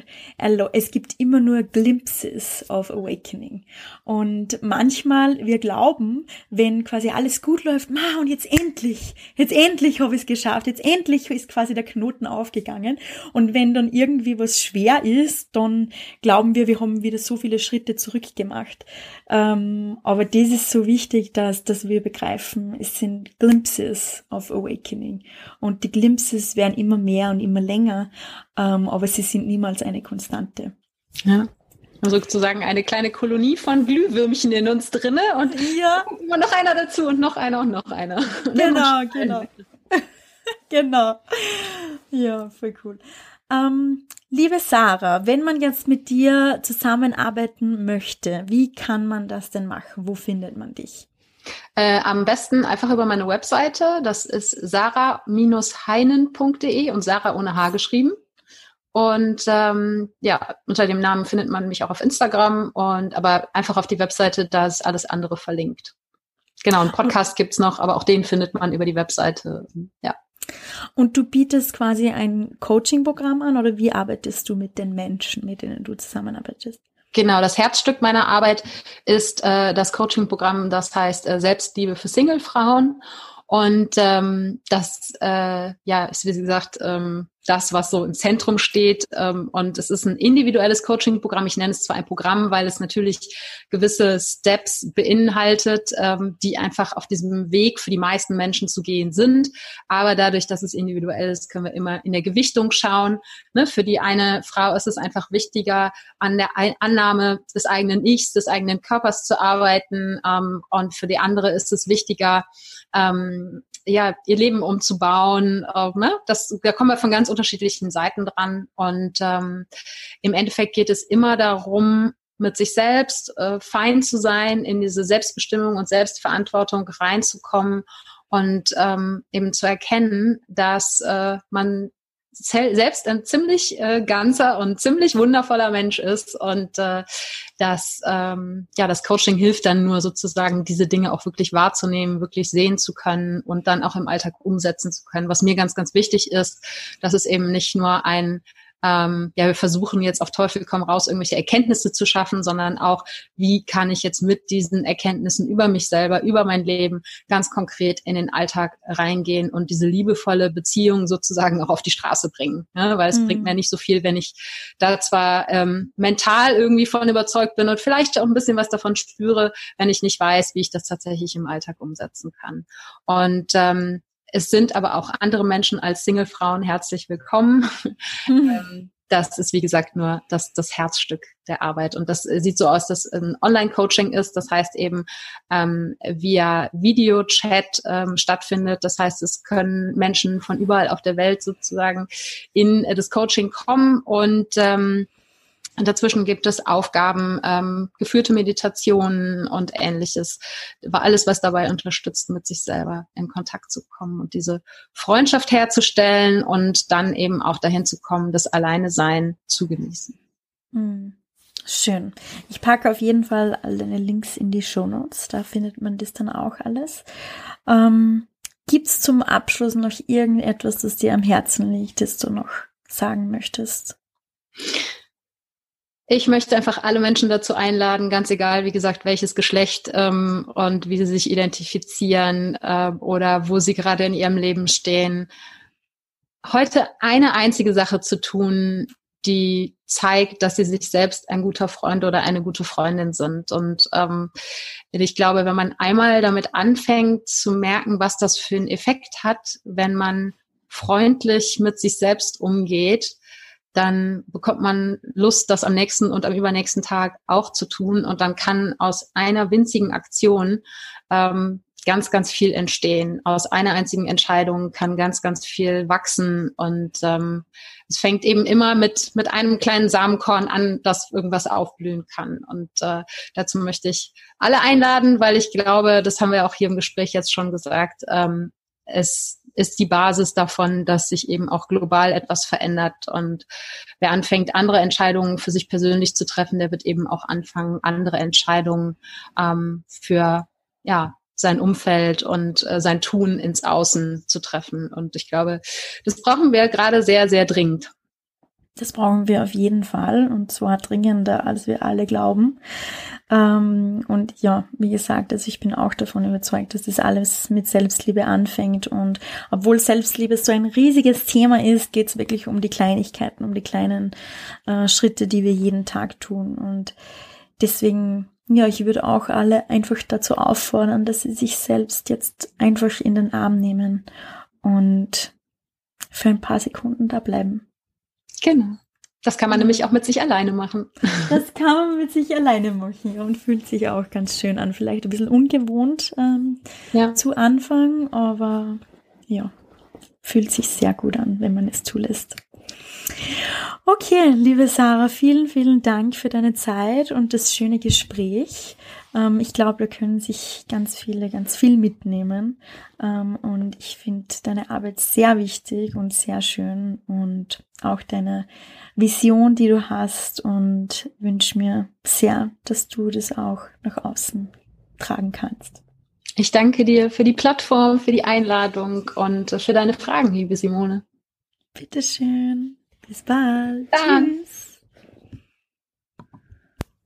Es gibt immer nur Glimpses of Awakening. Und manchmal, wir glauben, wenn quasi alles gut läuft, ma, und jetzt endlich, jetzt endlich habe ich es geschafft, jetzt endlich ist quasi der Knoten aufgegangen. Und wenn dann irgendwie was schwer ist, dann glauben wir, wir haben wieder so viele Schritte zurückgemacht. Ähm, aber das ist so wichtig, dass, dass wir begreifen, es sind Glimpses of Awakening. Und die Glimpses werden immer mehr und immer länger, ähm, aber sie sind niemals eine Konstante. Ja. Also sozusagen eine kleine Kolonie von Glühwürmchen in uns drinne und ja. immer noch einer dazu und noch einer und noch einer. Genau, genau. genau. Ja, voll cool. Ähm, liebe Sarah, wenn man jetzt mit dir zusammenarbeiten möchte, wie kann man das denn machen? Wo findet man dich? Äh, am besten einfach über meine Webseite. Das ist sarah-heinen.de und Sarah ohne H geschrieben. Und ähm, ja, unter dem Namen findet man mich auch auf Instagram und aber einfach auf die Webseite, da ist alles andere verlinkt. Genau, einen Podcast gibt's noch, aber auch den findet man über die Webseite. Ja. Und du bietest quasi ein Coaching-Programm an oder wie arbeitest du mit den Menschen, mit denen du zusammenarbeitest? Genau, das Herzstück meiner Arbeit ist äh, das Coaching-Programm, das heißt äh, Selbstliebe für Single-Frauen. Und ähm, das äh, ja, ist, wie gesagt, ähm, das, was so im Zentrum steht. Ähm, und es ist ein individuelles Coaching-Programm. Ich nenne es zwar ein Programm, weil es natürlich gewisse Steps beinhaltet, ähm, die einfach auf diesem Weg für die meisten Menschen zu gehen sind. Aber dadurch, dass es individuell ist, können wir immer in der Gewichtung schauen. Ne? Für die eine Frau ist es einfach wichtiger, an der Annahme des eigenen Ichs, des eigenen Körpers zu arbeiten. Ähm, und für die andere ist es wichtiger, ja, ihr Leben umzubauen. Äh, ne? das, da kommen wir von ganz unterschiedlichen Seiten dran. Und ähm, im Endeffekt geht es immer darum, mit sich selbst äh, fein zu sein, in diese Selbstbestimmung und Selbstverantwortung reinzukommen und ähm, eben zu erkennen, dass äh, man selbst ein ziemlich äh, ganzer und ziemlich wundervoller Mensch ist und äh, dass ähm, ja das Coaching hilft dann nur sozusagen diese Dinge auch wirklich wahrzunehmen, wirklich sehen zu können und dann auch im Alltag umsetzen zu können. Was mir ganz ganz wichtig ist, dass es eben nicht nur ein ähm, ja, wir versuchen jetzt auf Teufel komm raus, irgendwelche Erkenntnisse zu schaffen, sondern auch, wie kann ich jetzt mit diesen Erkenntnissen über mich selber, über mein Leben ganz konkret in den Alltag reingehen und diese liebevolle Beziehung sozusagen auch auf die Straße bringen. Ja, weil es mhm. bringt mir nicht so viel, wenn ich da zwar ähm, mental irgendwie von überzeugt bin und vielleicht auch ein bisschen was davon spüre, wenn ich nicht weiß, wie ich das tatsächlich im Alltag umsetzen kann. Und ähm, es sind aber auch andere Menschen als Single-Frauen herzlich willkommen. Mhm. das ist, wie gesagt, nur das, das Herzstück der Arbeit. Und das sieht so aus, dass ein Online-Coaching ist. Das heißt eben ähm, via Videochat ähm, stattfindet. Das heißt, es können Menschen von überall auf der Welt sozusagen in das Coaching kommen und ähm, Und dazwischen gibt es Aufgaben, ähm, geführte Meditationen und ähnliches. War alles, was dabei unterstützt, mit sich selber in Kontakt zu kommen und diese Freundschaft herzustellen und dann eben auch dahin zu kommen, das Alleine-Sein zu genießen. Hm. Schön. Ich packe auf jeden Fall all deine Links in die Show Notes. Da findet man das dann auch alles. Ähm, gibt's zum Abschluss noch irgendetwas, das dir am Herzen liegt, das du noch sagen möchtest? Ich möchte einfach alle Menschen dazu einladen, ganz egal, wie gesagt, welches Geschlecht ähm, und wie sie sich identifizieren äh, oder wo sie gerade in ihrem Leben stehen, heute eine einzige Sache zu tun, die zeigt, dass sie sich selbst ein guter Freund oder eine gute Freundin sind. Und ähm, ich glaube, wenn man einmal damit anfängt zu merken, was das für einen Effekt hat, wenn man freundlich mit sich selbst umgeht, dann bekommt man Lust, das am nächsten und am übernächsten Tag auch zu tun. Und dann kann aus einer winzigen Aktion ähm, ganz, ganz viel entstehen. Aus einer einzigen Entscheidung kann ganz, ganz viel wachsen. Und ähm, es fängt eben immer mit, mit einem kleinen Samenkorn an, dass irgendwas aufblühen kann. Und äh, dazu möchte ich alle einladen, weil ich glaube, das haben wir auch hier im Gespräch jetzt schon gesagt, ähm, es ist die Basis davon, dass sich eben auch global etwas verändert. Und wer anfängt, andere Entscheidungen für sich persönlich zu treffen, der wird eben auch anfangen, andere Entscheidungen ähm, für ja sein Umfeld und äh, sein Tun ins Außen zu treffen. Und ich glaube, das brauchen wir gerade sehr, sehr dringend. Das brauchen wir auf jeden Fall und zwar dringender, als wir alle glauben. Ähm, und ja, wie gesagt, also ich bin auch davon überzeugt, dass das alles mit Selbstliebe anfängt. Und obwohl Selbstliebe so ein riesiges Thema ist, geht es wirklich um die Kleinigkeiten, um die kleinen äh, Schritte, die wir jeden Tag tun. Und deswegen, ja, ich würde auch alle einfach dazu auffordern, dass sie sich selbst jetzt einfach in den Arm nehmen und für ein paar Sekunden da bleiben. Genau. Das kann man nämlich auch mit sich alleine machen. Das kann man mit sich alleine machen und fühlt sich auch ganz schön an. Vielleicht ein bisschen ungewohnt ähm, ja. zu Anfang, aber ja, fühlt sich sehr gut an, wenn man es zulässt. Okay, liebe Sarah, vielen, vielen Dank für deine Zeit und das schöne Gespräch. Ähm, ich glaube, da können sich ganz viele ganz viel mitnehmen. Ähm, und ich finde deine Arbeit sehr wichtig und sehr schön und auch deine Vision, die du hast und wünsche mir sehr, dass du das auch nach außen tragen kannst. Ich danke dir für die Plattform, für die Einladung und für deine Fragen, liebe Simone. Bitteschön. Bis bald. Dann. Tschüss.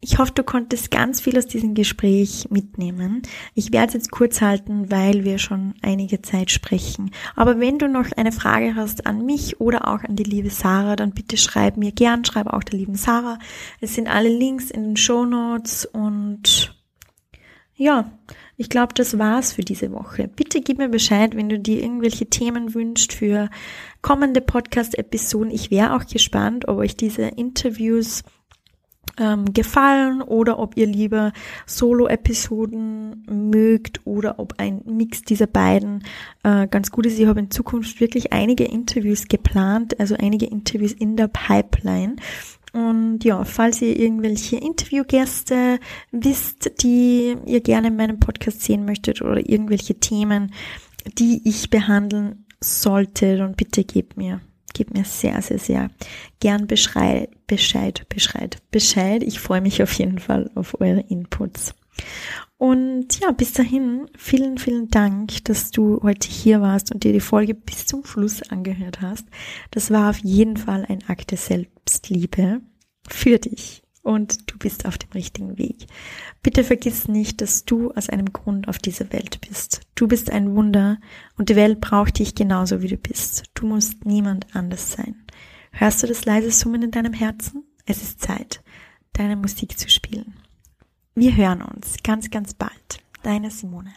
Ich hoffe, du konntest ganz viel aus diesem Gespräch mitnehmen. Ich werde es jetzt kurz halten, weil wir schon einige Zeit sprechen. Aber wenn du noch eine Frage hast an mich oder auch an die liebe Sarah, dann bitte schreib mir gern, schreib auch der lieben Sarah. Es sind alle Links in den Show Notes und ja, ich glaube, das war's für diese Woche. Bitte gib mir Bescheid, wenn du dir irgendwelche Themen wünschst für kommende Podcast-Episoden. Ich wäre auch gespannt, ob euch diese Interviews ähm, gefallen oder ob ihr lieber Solo-Episoden mögt oder ob ein Mix dieser beiden äh, ganz gut ist. Ich habe in Zukunft wirklich einige Interviews geplant, also einige Interviews in der Pipeline. Und ja, falls ihr irgendwelche Interviewgäste wisst, die ihr gerne in meinem Podcast sehen möchtet oder irgendwelche Themen, die ich behandeln sollte, dann bitte gebt mir gebt mir sehr, sehr, sehr gern Bescheid, Bescheid, Bescheid, Bescheid. Ich freue mich auf jeden Fall auf eure Inputs. Und ja, bis dahin, vielen, vielen Dank, dass du heute hier warst und dir die Folge bis zum Schluss angehört hast. Das war auf jeden Fall ein Akt der Selbstliebe für dich und du bist auf dem richtigen Weg. Bitte vergiss nicht, dass du aus einem Grund auf dieser Welt bist. Du bist ein Wunder und die Welt braucht dich genauso wie du bist. Du musst niemand anders sein. Hörst du das leise Summen in deinem Herzen? Es ist Zeit, deine Musik zu spielen. Wir hören uns ganz, ganz bald. Deine Simone.